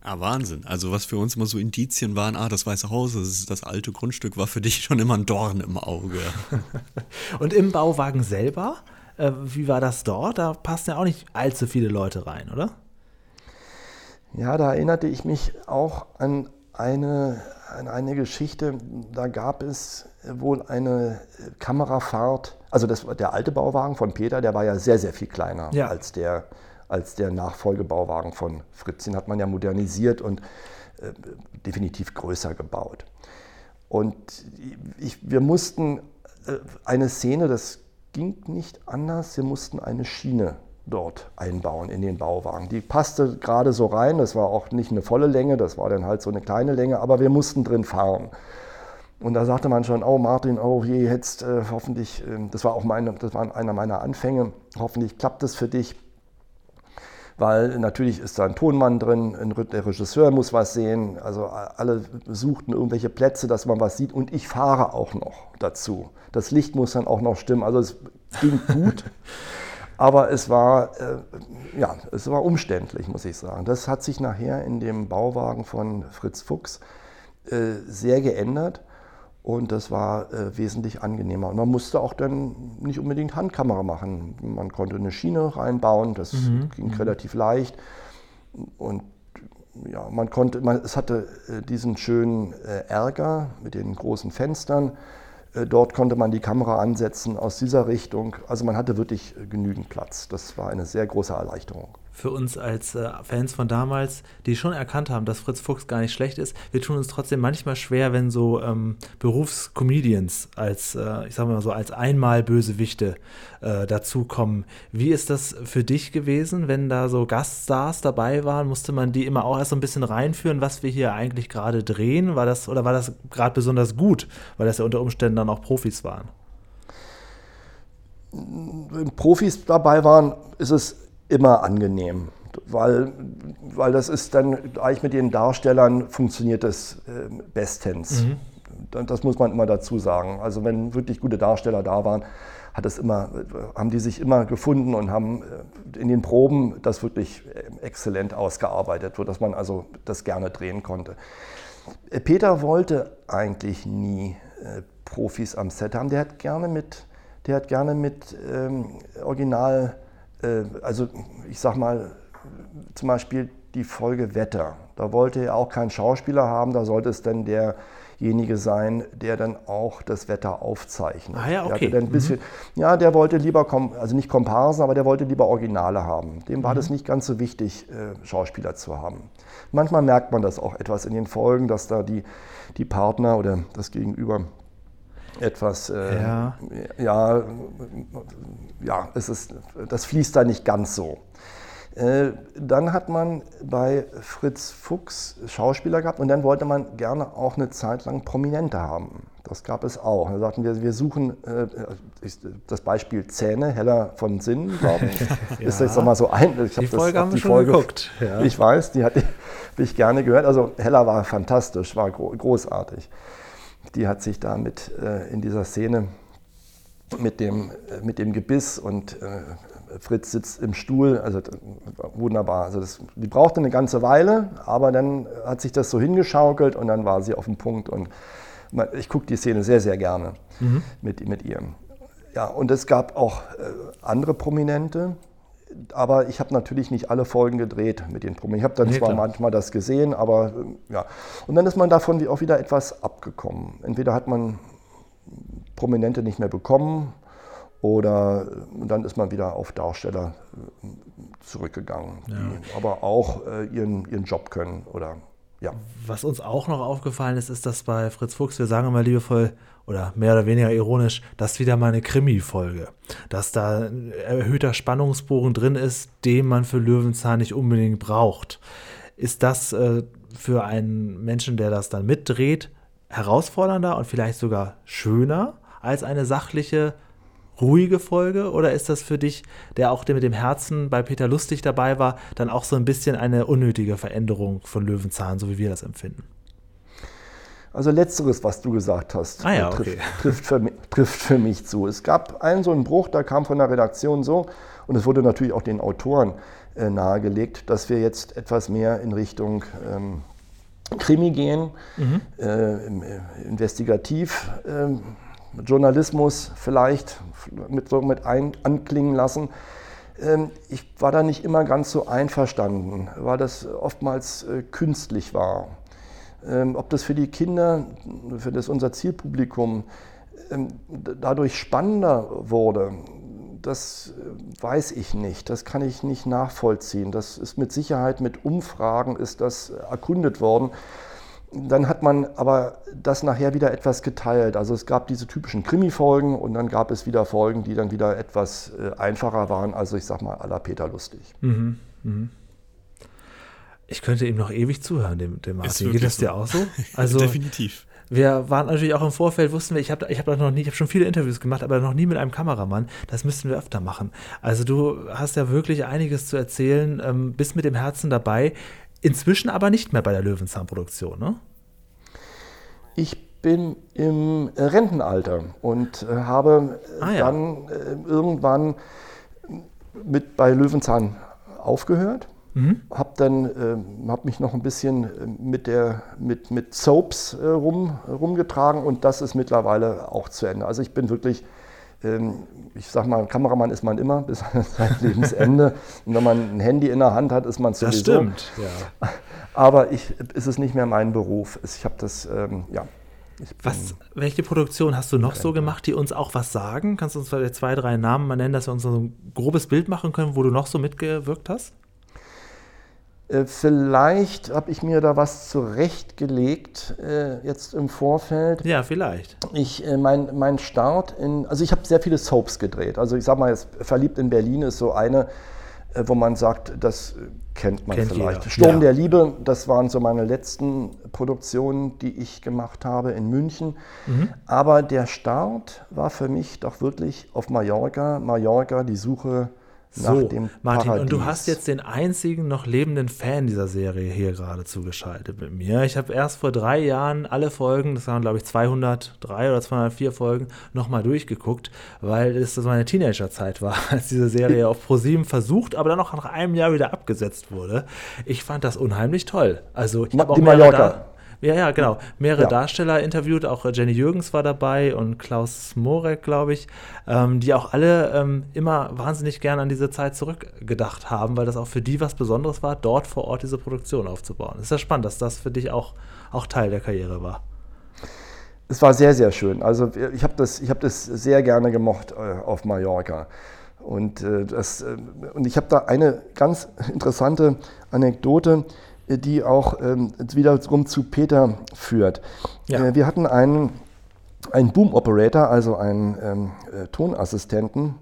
Ah, Wahnsinn. Also was für uns immer so Indizien waren, ah, das Weiße Haus, das ist das alte Grundstück, war für dich schon immer ein Dorn im Auge. Und im Bauwagen selber, äh, wie war das dort? Da passen ja auch nicht allzu viele Leute rein, oder? Ja, da erinnerte ich mich auch an eine, eine Geschichte. Da gab es wohl eine Kamerafahrt. Also das, der alte Bauwagen von Peter, der war ja sehr, sehr viel kleiner ja. als der als der Nachfolgebauwagen von Fritz. Den hat man ja modernisiert und äh, definitiv größer gebaut. Und ich, wir mussten äh, eine Szene, das ging nicht anders, wir mussten eine Schiene dort einbauen in den Bauwagen. Die passte gerade so rein, das war auch nicht eine volle Länge, das war dann halt so eine kleine Länge, aber wir mussten drin fahren. Und da sagte man schon, oh Martin, oh je, jetzt äh, hoffentlich, äh, das war auch meine, das war einer meiner Anfänge, hoffentlich klappt es für dich weil natürlich ist da ein Tonmann drin, der Regisseur muss was sehen, also alle suchten irgendwelche Plätze, dass man was sieht und ich fahre auch noch dazu. Das Licht muss dann auch noch stimmen, also es ging gut. Aber es war, äh, ja, es war umständlich, muss ich sagen. Das hat sich nachher in dem Bauwagen von Fritz Fuchs äh, sehr geändert. Und das war äh, wesentlich angenehmer. Und man musste auch dann nicht unbedingt Handkamera machen. Man konnte eine Schiene reinbauen, das mhm. ging mhm. relativ leicht. Und ja, man konnte, man, es hatte äh, diesen schönen äh, Ärger mit den großen Fenstern. Äh, dort konnte man die Kamera ansetzen aus dieser Richtung. Also man hatte wirklich äh, genügend Platz. Das war eine sehr große Erleichterung für uns als äh, Fans von damals, die schon erkannt haben, dass Fritz Fuchs gar nicht schlecht ist. Wir tun uns trotzdem manchmal schwer, wenn so ähm, Berufscomedians als, äh, ich sag mal so, als Einmal-Bösewichte äh, dazukommen. Wie ist das für dich gewesen, wenn da so Gaststars dabei waren? Musste man die immer auch erst so ein bisschen reinführen, was wir hier eigentlich gerade drehen? War das, oder war das gerade besonders gut, weil das ja unter Umständen dann auch Profis waren? Wenn Profis dabei waren, ist es immer angenehm, weil, weil das ist dann eigentlich mit den Darstellern funktioniert das äh, bestens. Mhm. Das muss man immer dazu sagen. Also wenn wirklich gute Darsteller da waren, hat es immer, haben die sich immer gefunden und haben äh, in den Proben das wirklich äh, exzellent ausgearbeitet, sodass man also das gerne drehen konnte. Äh, Peter wollte eigentlich nie äh, Profis am Set haben. Der hat gerne mit, der hat gerne mit ähm, Original äh, also ich sag mal, zum Beispiel die Folge Wetter. Da wollte er auch keinen Schauspieler haben, da sollte es dann derjenige sein, der dann auch das Wetter aufzeichnet. Ah ja, okay. Der ein bisschen, mhm. Ja, der wollte lieber, also nicht Komparsen, aber der wollte lieber Originale haben. Dem war mhm. das nicht ganz so wichtig, äh, Schauspieler zu haben. Manchmal merkt man das auch etwas in den Folgen, dass da die, die Partner oder das Gegenüber etwas, äh, ja. ja, ja, es ist, das fließt da nicht ganz so. Äh, dann hat man bei Fritz Fuchs Schauspieler gehabt und dann wollte man gerne auch eine Zeit lang Prominente haben. Das gab es auch. Da sagten wir, wir suchen äh, das Beispiel Zähne, Heller von Sinn, glaube ich. ja. Ist jetzt mal so ein. Ich die Folge das, haben wir schon Folge, geguckt. Ja. Ich weiß, die hatte ich gerne gehört. Also Heller war fantastisch, war großartig die hat sich da mit äh, in dieser Szene mit dem, äh, mit dem Gebiss und äh, Fritz sitzt im Stuhl, also wunderbar. Also das, die brauchte eine ganze Weile, aber dann hat sich das so hingeschaukelt und dann war sie auf dem Punkt. Und ich gucke die Szene sehr, sehr gerne mhm. mit, mit ihr. Ja, und es gab auch äh, andere Prominente, aber ich habe natürlich nicht alle Folgen gedreht mit den Promis. Ich habe dann nee, zwar klar. manchmal das gesehen, aber äh, ja. Und dann ist man davon auch wieder etwas abgekommen. Entweder hat man Prominente nicht mehr bekommen oder dann ist man wieder auf Darsteller äh, zurückgegangen, ja. die aber auch äh, ihren, ihren Job können oder Ja. Was uns auch noch aufgefallen ist, ist, dass bei Fritz Fuchs, wir sagen immer liebevoll oder mehr oder weniger ironisch, das ist wieder mal eine Krimi-Folge. Dass da ein erhöhter Spannungsbogen drin ist, den man für Löwenzahn nicht unbedingt braucht. Ist das äh, für einen Menschen, der das dann mitdreht, herausfordernder und vielleicht sogar schöner als eine sachliche ruhige Folge oder ist das für dich, der auch mit dem Herzen bei Peter Lustig dabei war, dann auch so ein bisschen eine unnötige Veränderung von Löwenzahn, so wie wir das empfinden? Also letzteres, was du gesagt hast, ah ja, trifft, okay. trifft, für mich, trifft für mich zu. Es gab einen so einen Bruch, da kam von der Redaktion so, und es wurde natürlich auch den Autoren äh, nahegelegt, dass wir jetzt etwas mehr in Richtung ähm, Krimi gehen, mhm. äh, investigativ. Äh, Journalismus vielleicht mit, so mit ein, anklingen lassen. Ähm, ich war da nicht immer ganz so einverstanden, weil das oftmals äh, künstlich war. Ähm, ob das für die Kinder, für das unser Zielpublikum ähm, dadurch spannender wurde, das äh, weiß ich nicht, das kann ich nicht nachvollziehen. Das ist mit Sicherheit mit Umfragen ist das erkundet worden. Dann hat man aber das nachher wieder etwas geteilt. Also es gab diese typischen Krimi-Folgen und dann gab es wieder Folgen, die dann wieder etwas äh, einfacher waren. Also ich sag mal, à la Peter Lustig. Mhm, mh. Ich könnte ihm noch ewig zuhören, dem, dem Martin. Geht das dir auch so? Also, Definitiv. Wir waren natürlich auch im Vorfeld, wussten wir, ich habe ich hab noch nie, ich habe schon viele Interviews gemacht, aber noch nie mit einem Kameramann. Das müssten wir öfter machen. Also du hast ja wirklich einiges zu erzählen, ähm, bist mit dem Herzen dabei. Inzwischen aber nicht mehr bei der Löwenzahnproduktion, ne? Ich bin im Rentenalter und äh, habe ah, ja. dann äh, irgendwann mit bei Löwenzahn aufgehört. Mhm. Habe dann äh, hab mich noch ein bisschen äh, mit, der, mit, mit Soaps äh, rum, rumgetragen und das ist mittlerweile auch zu Ende. Also ich bin wirklich ähm, ich sag mal, Kameramann ist man immer bis sein Lebensende. Und wenn man ein Handy in der Hand hat, ist man sowieso. Das stimmt, ja. Aber ich, ist es nicht mehr mein Beruf. Ich habe das, ähm, ja. Was, welche Produktion hast du noch so gemacht, die uns auch was sagen? Kannst du uns vielleicht zwei, drei Namen mal nennen, dass wir uns so ein grobes Bild machen können, wo du noch so mitgewirkt hast? Äh, vielleicht habe ich mir da was zurechtgelegt äh, jetzt im Vorfeld. Ja, vielleicht. Ich, äh, mein, mein Start in, also ich habe sehr viele Soaps gedreht. Also ich sage mal jetzt, Verliebt in Berlin ist so eine, äh, wo man sagt, das kennt man kennt vielleicht. Jeder. Sturm ja. der Liebe, das waren so meine letzten Produktionen, die ich gemacht habe in München. Mhm. Aber der Start war für mich doch wirklich auf Mallorca. Mallorca, die Suche so, Martin, Paradies. und du hast jetzt den einzigen noch lebenden Fan dieser Serie hier gerade zugeschaltet mit mir. Ich habe erst vor drei Jahren alle Folgen, das waren glaube ich 203 oder 204 Folgen, nochmal durchgeguckt, weil es das meine Teenagerzeit war, als diese Serie auf ProSieben versucht, aber dann noch nach einem Jahr wieder abgesetzt wurde. Ich fand das unheimlich toll. Also ich habe auch die Mallorca. Ja, ja, genau. Mehrere ja. Darsteller interviewt, auch Jenny Jürgens war dabei und Klaus Morek, glaube ich, ähm, die auch alle ähm, immer wahnsinnig gern an diese Zeit zurückgedacht haben, weil das auch für die was Besonderes war, dort vor Ort diese Produktion aufzubauen. Es ist ja spannend, dass das für dich auch, auch Teil der Karriere war. Es war sehr, sehr schön. Also ich habe das, hab das sehr gerne gemocht äh, auf Mallorca. Und, äh, das, äh, und ich habe da eine ganz interessante Anekdote die auch ähm, wiederum zu Peter führt. Ja. Äh, wir hatten einen, einen Boom-Operator, also einen ähm, äh, Tonassistenten,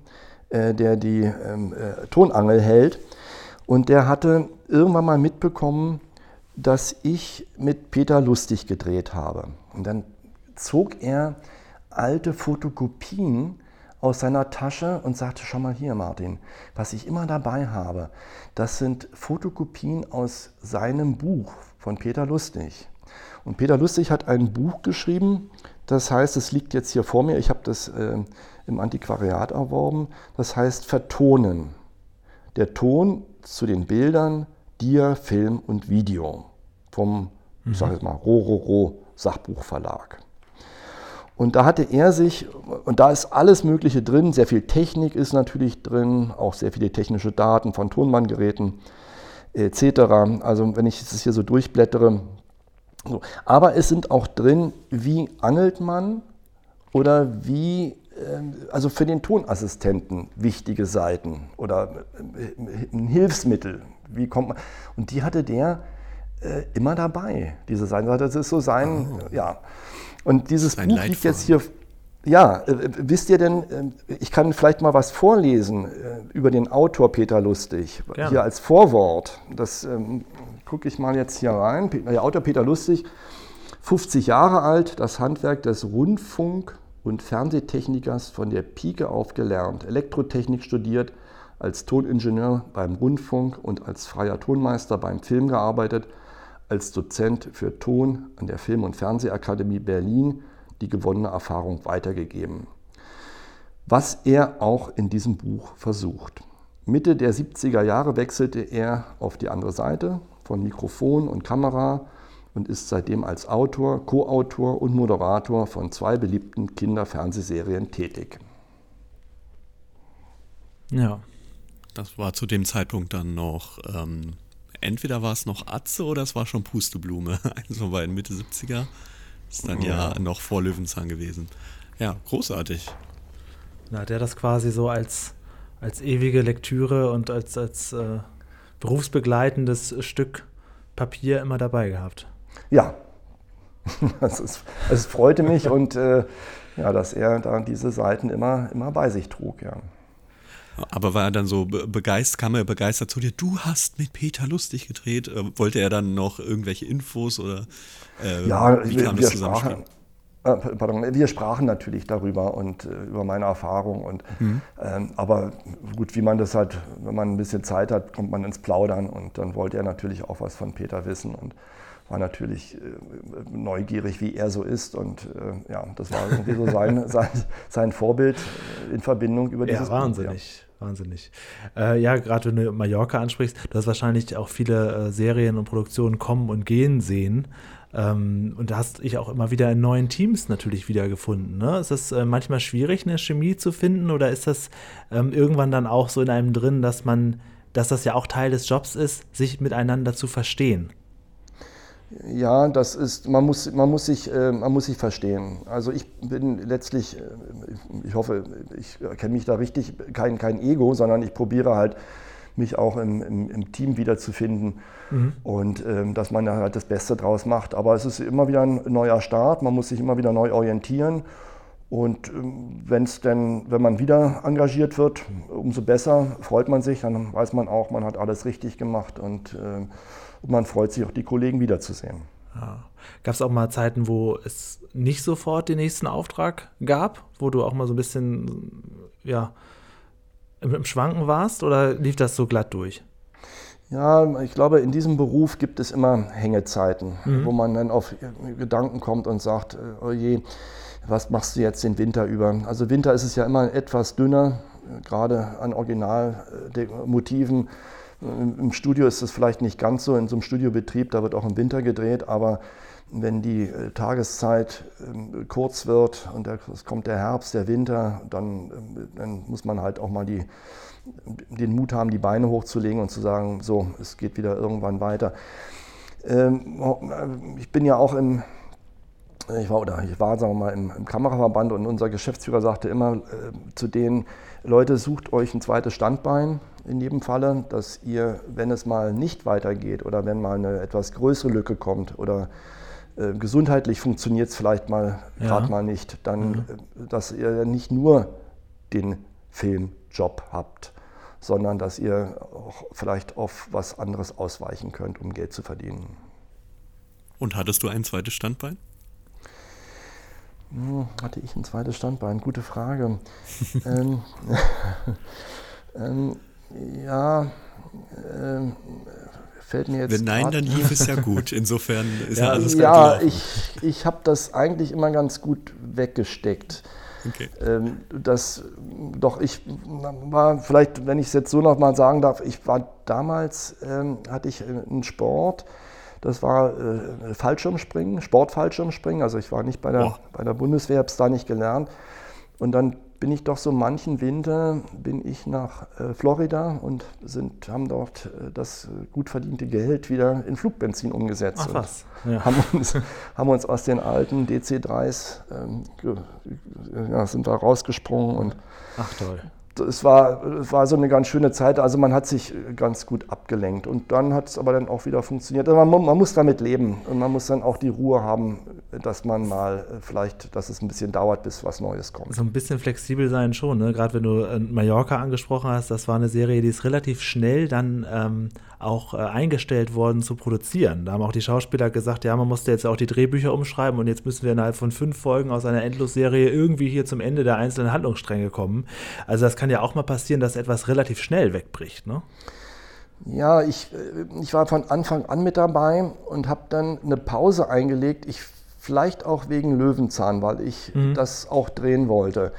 äh, der die ähm, äh, Tonangel hält. Und der hatte irgendwann mal mitbekommen, dass ich mit Peter lustig gedreht habe. Und dann zog er alte Fotokopien aus seiner Tasche und sagte, schau mal hier, Martin, was ich immer dabei habe, das sind Fotokopien aus seinem Buch von Peter Lustig. Und Peter Lustig hat ein Buch geschrieben, das heißt, es liegt jetzt hier vor mir, ich habe das äh, im Antiquariat erworben, das heißt Vertonen. Der Ton zu den Bildern, Dia, Film und Video vom, mhm. ich sage jetzt mal, Rororo Sachbuchverlag. Und da hatte er sich, und da ist alles Mögliche drin, sehr viel Technik ist natürlich drin, auch sehr viele technische Daten von Tonbandgeräten etc. Also wenn ich es hier so durchblättere. So. Aber es sind auch drin, wie angelt man oder wie, ähm, also für den Tonassistenten wichtige Seiten oder äh, ein Hilfsmittel. Wie kommt man? Und die hatte der äh, immer dabei, diese Seiten. Das ist so sein, oh. ja. Und dieses Buch Leitfaden. liegt jetzt hier ja, äh, wisst ihr denn, äh, ich kann vielleicht mal was vorlesen äh, über den Autor Peter Lustig, Gerne. hier als Vorwort. Das ähm, gucke ich mal jetzt hier rein. Der Autor Peter Lustig, 50 Jahre alt, das Handwerk des Rundfunk- und Fernsehtechnikers von der Pike auf gelernt, Elektrotechnik studiert, als Toningenieur beim Rundfunk und als freier Tonmeister beim Film gearbeitet, als Dozent für Ton an der Film- und Fernsehakademie Berlin die gewonnene Erfahrung weitergegeben. Was er auch in diesem Buch versucht. Mitte der 70er Jahre wechselte er auf die andere Seite von Mikrofon und Kamera und ist seitdem als Autor, Co-Autor und Moderator von zwei beliebten Kinderfernsehserien tätig. Ja. Das war zu dem Zeitpunkt dann noch, ähm, entweder war es noch Atze oder es war schon Pusteblume, also war in Mitte 70er. Ist dann ja, ja noch vor Löwenzahn gewesen. Ja, großartig. Na, hat er das quasi so als, als ewige Lektüre und als, als äh, berufsbegleitendes Stück Papier immer dabei gehabt. Ja, es freute mich und äh, ja, dass er da diese Seiten immer, immer bei sich trug, ja. Aber war er dann so begeistert, kam er begeistert zu dir, du hast mit Peter lustig gedreht? Äh, wollte er dann noch irgendwelche Infos oder äh, ja, wie kam wir, das zusammen? Äh, pardon, wir sprachen natürlich darüber und äh, über meine Erfahrung. Und, mhm. ähm, aber gut, wie man das halt, wenn man ein bisschen Zeit hat, kommt man ins Plaudern und dann wollte er natürlich auch was von Peter wissen und war natürlich äh, neugierig, wie er so ist. Und äh, ja, das war irgendwie so sein, sein, sein Vorbild in Verbindung über dieses ja, wahnsinnig. Buch, ja. Wahnsinnig. Äh, ja, gerade wenn du Mallorca ansprichst, du hast wahrscheinlich auch viele äh, Serien und Produktionen kommen und gehen sehen. Ähm, und da hast ich auch immer wieder in neuen Teams natürlich wiedergefunden. Ne? Ist es äh, manchmal schwierig, eine Chemie zu finden oder ist das ähm, irgendwann dann auch so in einem drin, dass man, dass das ja auch Teil des Jobs ist, sich miteinander zu verstehen? Ja, das ist, man muss, man muss, sich, äh, man muss sich verstehen. Also ich bin letztlich, äh, ich hoffe, ich kenne mich da richtig, kein, kein Ego, sondern ich probiere halt, mich auch im, im, im Team wiederzufinden mhm. und ähm, dass man da halt das Beste draus macht. Aber es ist immer wieder ein neuer Start, man muss sich immer wieder neu orientieren. Und ähm, wenn es denn, wenn man wieder engagiert wird, umso besser freut man sich, dann weiß man auch, man hat alles richtig gemacht und äh, und man freut sich auch, die Kollegen wiederzusehen. Ja. Gab es auch mal Zeiten, wo es nicht sofort den nächsten Auftrag gab, wo du auch mal so ein bisschen ja, im, Schwanken warst oder lief das so glatt durch? Ja, ich glaube, in diesem Beruf gibt es immer Hängezeiten, mhm. wo man dann auf Gedanken kommt und sagt, äh, oh je, was machst du jetzt den Winter über? Also Winter ist es ja immer etwas dünner, gerade an Originalmotiven. Im Studio ist es vielleicht nicht ganz so, in so einem Studiobetrieb, da wird auch im Winter gedreht, aber wenn die äh, Tageszeit ähm, kurz wird und es kommt der Herbst, der Winter, dann, ähm, dann muss man halt auch mal die, den Mut haben, die Beine hochzulegen und zu sagen, so, es geht wieder irgendwann weiter. Ähm, ich bin ja auch im, ich war, oder ich war, sagen wir mal, im, im Kameraverband und unser Geschäftsführer sagte immer äh, zu denen, Leute, sucht euch ein zweites Standbein in jedem Falle, dass ihr, wenn es mal nicht weitergeht oder wenn mal eine etwas größere Lücke kommt oder äh, gesundheitlich funktioniert es vielleicht mal ja. gerade mal nicht, dann, mhm. Äh, dass ihr nicht nur den Filmjob habt, sondern dass ihr auch vielleicht auf was anderes ausweichen könnt, um Geld zu verdienen. Und hattest du ein zweites Standbein? Hm, hatte ich ein zweites Standbein? Gute Frage. ähm, ähm, ja, ähm, fällt mir jetzt. Wenn nein, dann lief es ja gut. Insofern ist ja, alles Ja, ich, ich habe das eigentlich immer ganz gut weggesteckt. Okay. Ähm, das, doch, ich war vielleicht, wenn ich es jetzt so nochmal sagen darf, ich war damals, ähm, hatte ich einen Sport, das war äh, Fallschirmspringen, Sportfallschirmspringen. Also ich war nicht bei der, bei der Bundeswehr, habe es da nicht gelernt. Und dann bin ich doch so manchen Winter, bin ich nach äh, Florida und sind, haben dort äh, das gut verdiente Geld wieder in Flugbenzin umgesetzt. Ach was. Ja. Haben, uns, haben uns aus den alten DC-3s, ähm, ja, sind da rausgesprungen und Ach toll. Es war, war so eine ganz schöne Zeit. Also man hat sich ganz gut abgelenkt. Und dann hat es aber dann auch wieder funktioniert. Also man, man, muss damit leben und man muss dann auch die Ruhe haben, dass man mal vielleicht, dass es ein bisschen dauert, bis was Neues kommt. So ein bisschen flexibel sein schon, ne? Gerade wenn du äh, Mallorca angesprochen hast, das war eine Serie, die ist relativ schnell dann ähm, auch äh, eingestellt worden zu produzieren. Da haben auch die Schauspieler gesagt, ja, man musste jetzt auch die Drehbücher umschreiben und jetzt müssen wir innerhalb von fünf Folgen aus einer Endlosserie irgendwie hier zum Ende der einzelnen Handlungsstränge kommen. Also das kann ja auch mal passieren, dass etwas relativ schnell wegbricht, ne? Ja, ich, äh, ich war von Anfang an mit dabei und habe dann eine Pause eingelegt. Ich vielleicht auch wegen Löwenzahn, weil ich mhm. das auch drehen wollte.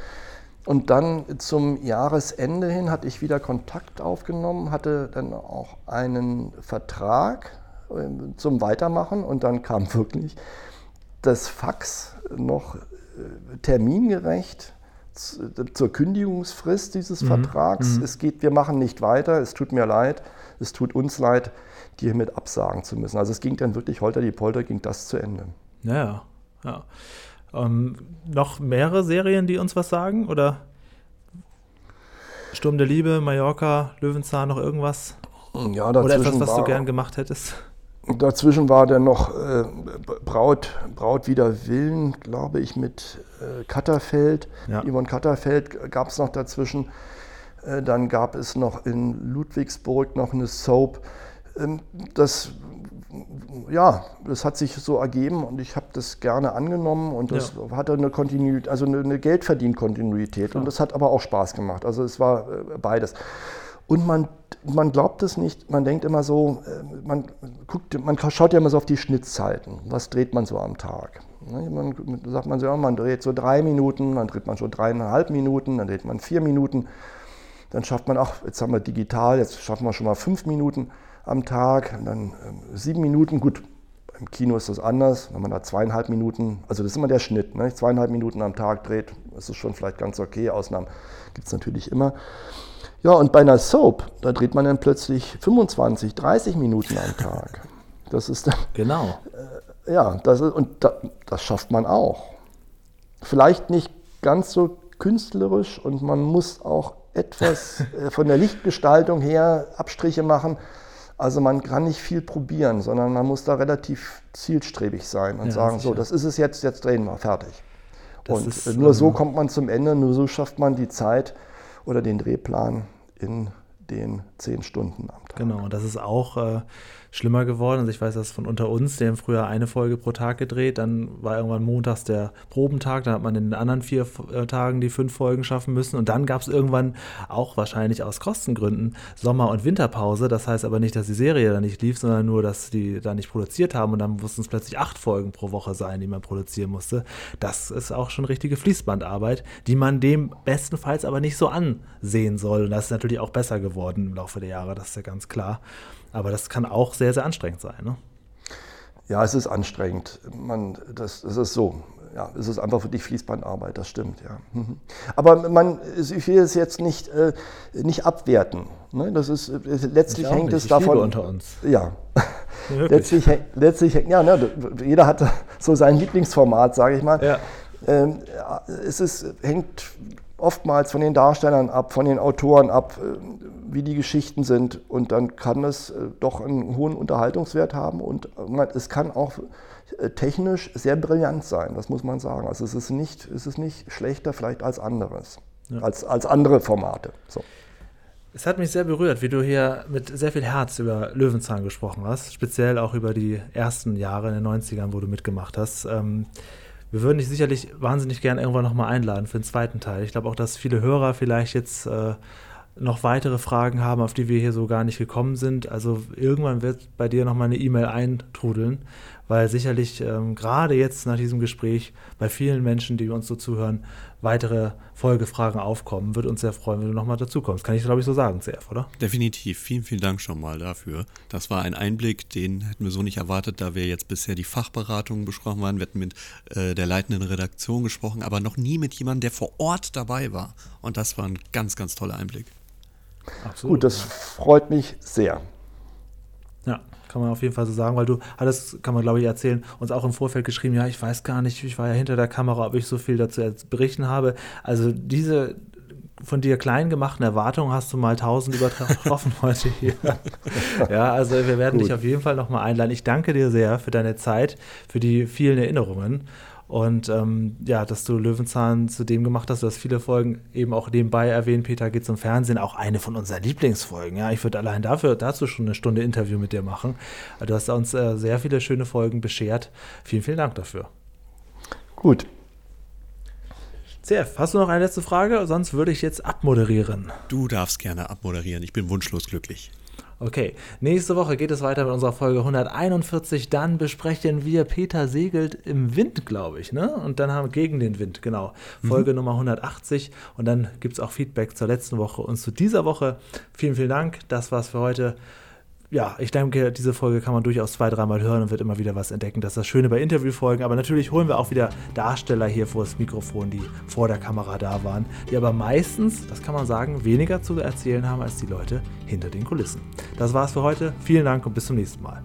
Und dann zum Jahresende hin hatte ich wieder Kontakt aufgenommen, hatte dann auch einen Vertrag äh, zum Weitermachen und dann kam wirklich das Fax noch äh, termingerecht zur Kündigungsfrist dieses mhm. Vertrags. Mhm. Es geht, wir machen nicht weiter, es tut mir leid, es tut uns leid, die hiermit absagen zu müssen. Also es ging dann wirklich holter die Polter, ging das zu Ende. Ja, ja. Ähm, noch mehrere Serien, die uns was sagen? Oder Sturm der Liebe, Mallorca, Löwenzahn, noch irgendwas? Ja, Oder etwas, was du gern gemacht hättest? Dazwischen war dann noch äh, Braut, Braut wider Willen, glaube ich, mit äh, Katterfeld. Ja. Yvonne Katterfeld gab es noch dazwischen. Äh, dann gab es noch in Ludwigsburg noch eine Soap. Ähm, das ja, das hat sich so ergeben und ich habe das gerne angenommen und das ja. hatte eine Kontinuität, also eine, eine Geldverdien-Kontinuität und das hat aber auch Spaß gemacht. Also es war äh, beides. Und man, man glaubt es nicht, man denkt immer so, äh, man, guckt, man schaut ja immer so auf die Schnittzeiten. Was dreht man so am Tag? Ne, man, sagt man so, ja, man dreht so drei Minuten, dann dreht man schon dreieinhalb Minuten, dann dreht man vier Minuten. Dann schafft man, ach, jetzt haben wir digital, jetzt schaffen wir schon mal fünf Minuten am Tag, dann ähm, sieben Minuten. Gut, im Kino ist das anders, wenn man da zweieinhalb Minuten, also das ist immer der Schnitt, ne? zweieinhalb Minuten am Tag dreht, ist es schon vielleicht ganz okay. Ausnahmen gibt es natürlich immer. Ja, und bei einer Soap, da dreht man dann plötzlich 25, 30 Minuten am Tag. Das ist dann. Genau. Äh, ja, das ist, und da, das schafft man auch. Vielleicht nicht ganz so künstlerisch und man muss auch etwas äh, von der Lichtgestaltung her Abstriche machen. Also man kann nicht viel probieren, sondern man muss da relativ zielstrebig sein und ja, sagen, sicher. so, das ist es jetzt, jetzt drehen wir, fertig. Das und ist, nur so ähm, kommt man zum Ende, nur so schafft man die Zeit oder den Drehplan in den zehn Stunden am Tag. Genau, das ist auch äh, schlimmer geworden. Also ich weiß das von unter uns, die haben früher eine Folge pro Tag gedreht, dann war irgendwann montags der Probentag, dann hat man in den anderen vier äh, Tagen die fünf Folgen schaffen müssen und dann gab es irgendwann auch wahrscheinlich aus Kostengründen Sommer- und Winterpause. Das heißt aber nicht, dass die Serie da nicht lief, sondern nur, dass die da nicht produziert haben und dann mussten es plötzlich acht Folgen pro Woche sein, die man produzieren musste. Das ist auch schon richtige Fließbandarbeit, die man dem bestenfalls aber nicht so ansehen soll. Und das ist natürlich auch besser geworden im Laufe der Jahre, das ist ja ganz klar. Aber das kann auch sehr, sehr anstrengend sein. Ne? Ja, es ist anstrengend. Man, das, das ist so. Ja, es ist einfach wirklich Fließbandarbeit, das stimmt, ja. Mhm. Aber man, ich will es jetzt nicht, äh, nicht abwerten. Ne? Das ist, äh, letztlich hängt nicht. es ich davon. unter uns. Ja. ja letztlich, letztlich, ja, ne, jeder hat so sein Lieblingsformat, sage ich mal. Ja. Ähm, es ist, hängt oftmals von den Darstellern ab, von den Autoren ab, äh, wie die Geschichten sind. Und dann kann es äh, doch einen hohen Unterhaltungswert haben und äh, es kann auch technisch sehr brillant sein, das muss man sagen. Also es ist nicht, es ist nicht schlechter vielleicht als anderes, ja. als, als andere Formate. So. Es hat mich sehr berührt, wie du hier mit sehr viel Herz über Löwenzahn gesprochen hast, speziell auch über die ersten Jahre in den 90ern, wo du mitgemacht hast. Ähm, wir würden dich sicherlich wahnsinnig gern irgendwann nochmal einladen für den zweiten Teil. Ich glaube auch, dass viele Hörer vielleicht jetzt äh, noch weitere Fragen haben, auf die wir hier so gar nicht gekommen sind. Also irgendwann wird bei dir nochmal eine E-Mail eintrudeln, weil sicherlich ähm, gerade jetzt nach diesem Gespräch bei vielen Menschen, die uns so zuhören, weitere Folgefragen aufkommen. Würde uns sehr freuen, wenn du nochmal dazu kommst. Kann ich, glaube ich, so sagen, CF, oder? Definitiv. Vielen, vielen Dank schon mal dafür. Das war ein Einblick, den hätten wir so nicht erwartet, da wir jetzt bisher die Fachberatungen besprochen waren. Wir hatten mit äh, der leitenden Redaktion gesprochen, aber noch nie mit jemandem, der vor Ort dabei war. Und das war ein ganz, ganz toller Einblick. Absolut, Gut, das ja. freut mich sehr. Ja, kann man auf jeden Fall so sagen, weil du hattest, kann man glaube ich erzählen, uns auch im Vorfeld geschrieben, ja, ich weiß gar nicht, ich war ja hinter der Kamera, ob ich so viel dazu berichten habe. Also diese von dir klein gemachten Erwartungen hast du mal 1000 übertroffen heute hier. ja, also wir werden Gut. dich auf jeden Fall nochmal einladen. Ich danke dir sehr für deine Zeit, für die vielen Erinnerungen. Und ähm, ja, dass du Löwenzahn zu dem gemacht hast, du hast viele Folgen eben auch nebenbei erwähnt, Peter geht zum Fernsehen, auch eine von unseren Lieblingsfolgen. Ja, ich würde allein dafür dazu schon eine Stunde Interview mit dir machen. Du hast uns äh, sehr viele schöne Folgen beschert. Vielen, vielen Dank dafür. Gut. CF, hast du noch eine letzte Frage? Sonst würde ich jetzt abmoderieren. Du darfst gerne abmoderieren. Ich bin wunschlos glücklich. Okay, nächste Woche geht es weiter mit unserer Folge 141. Dann besprechen wir Peter segelt im Wind, glaube ich, ne? Und dann haben wir gegen den Wind, genau. Folge mhm. Nummer 180. Und dann gibt es auch Feedback zur letzten Woche und zu dieser Woche. Vielen, vielen Dank. Das war's für heute ja, ich denke, diese Folge kann man durchaus zwei, dreimal hören und wird immer wieder was entdecken. Das ist das Schöne bei Interviewfolgen. Aber natürlich holen wir auch wieder Darsteller hier vor das Mikrofon, die vor der Kamera da waren, die aber meistens, das kann man sagen, weniger zu erzählen haben als die Leute hinter den Kulissen. Das war's für heute. Vielen Dank und bis zum nächsten Mal.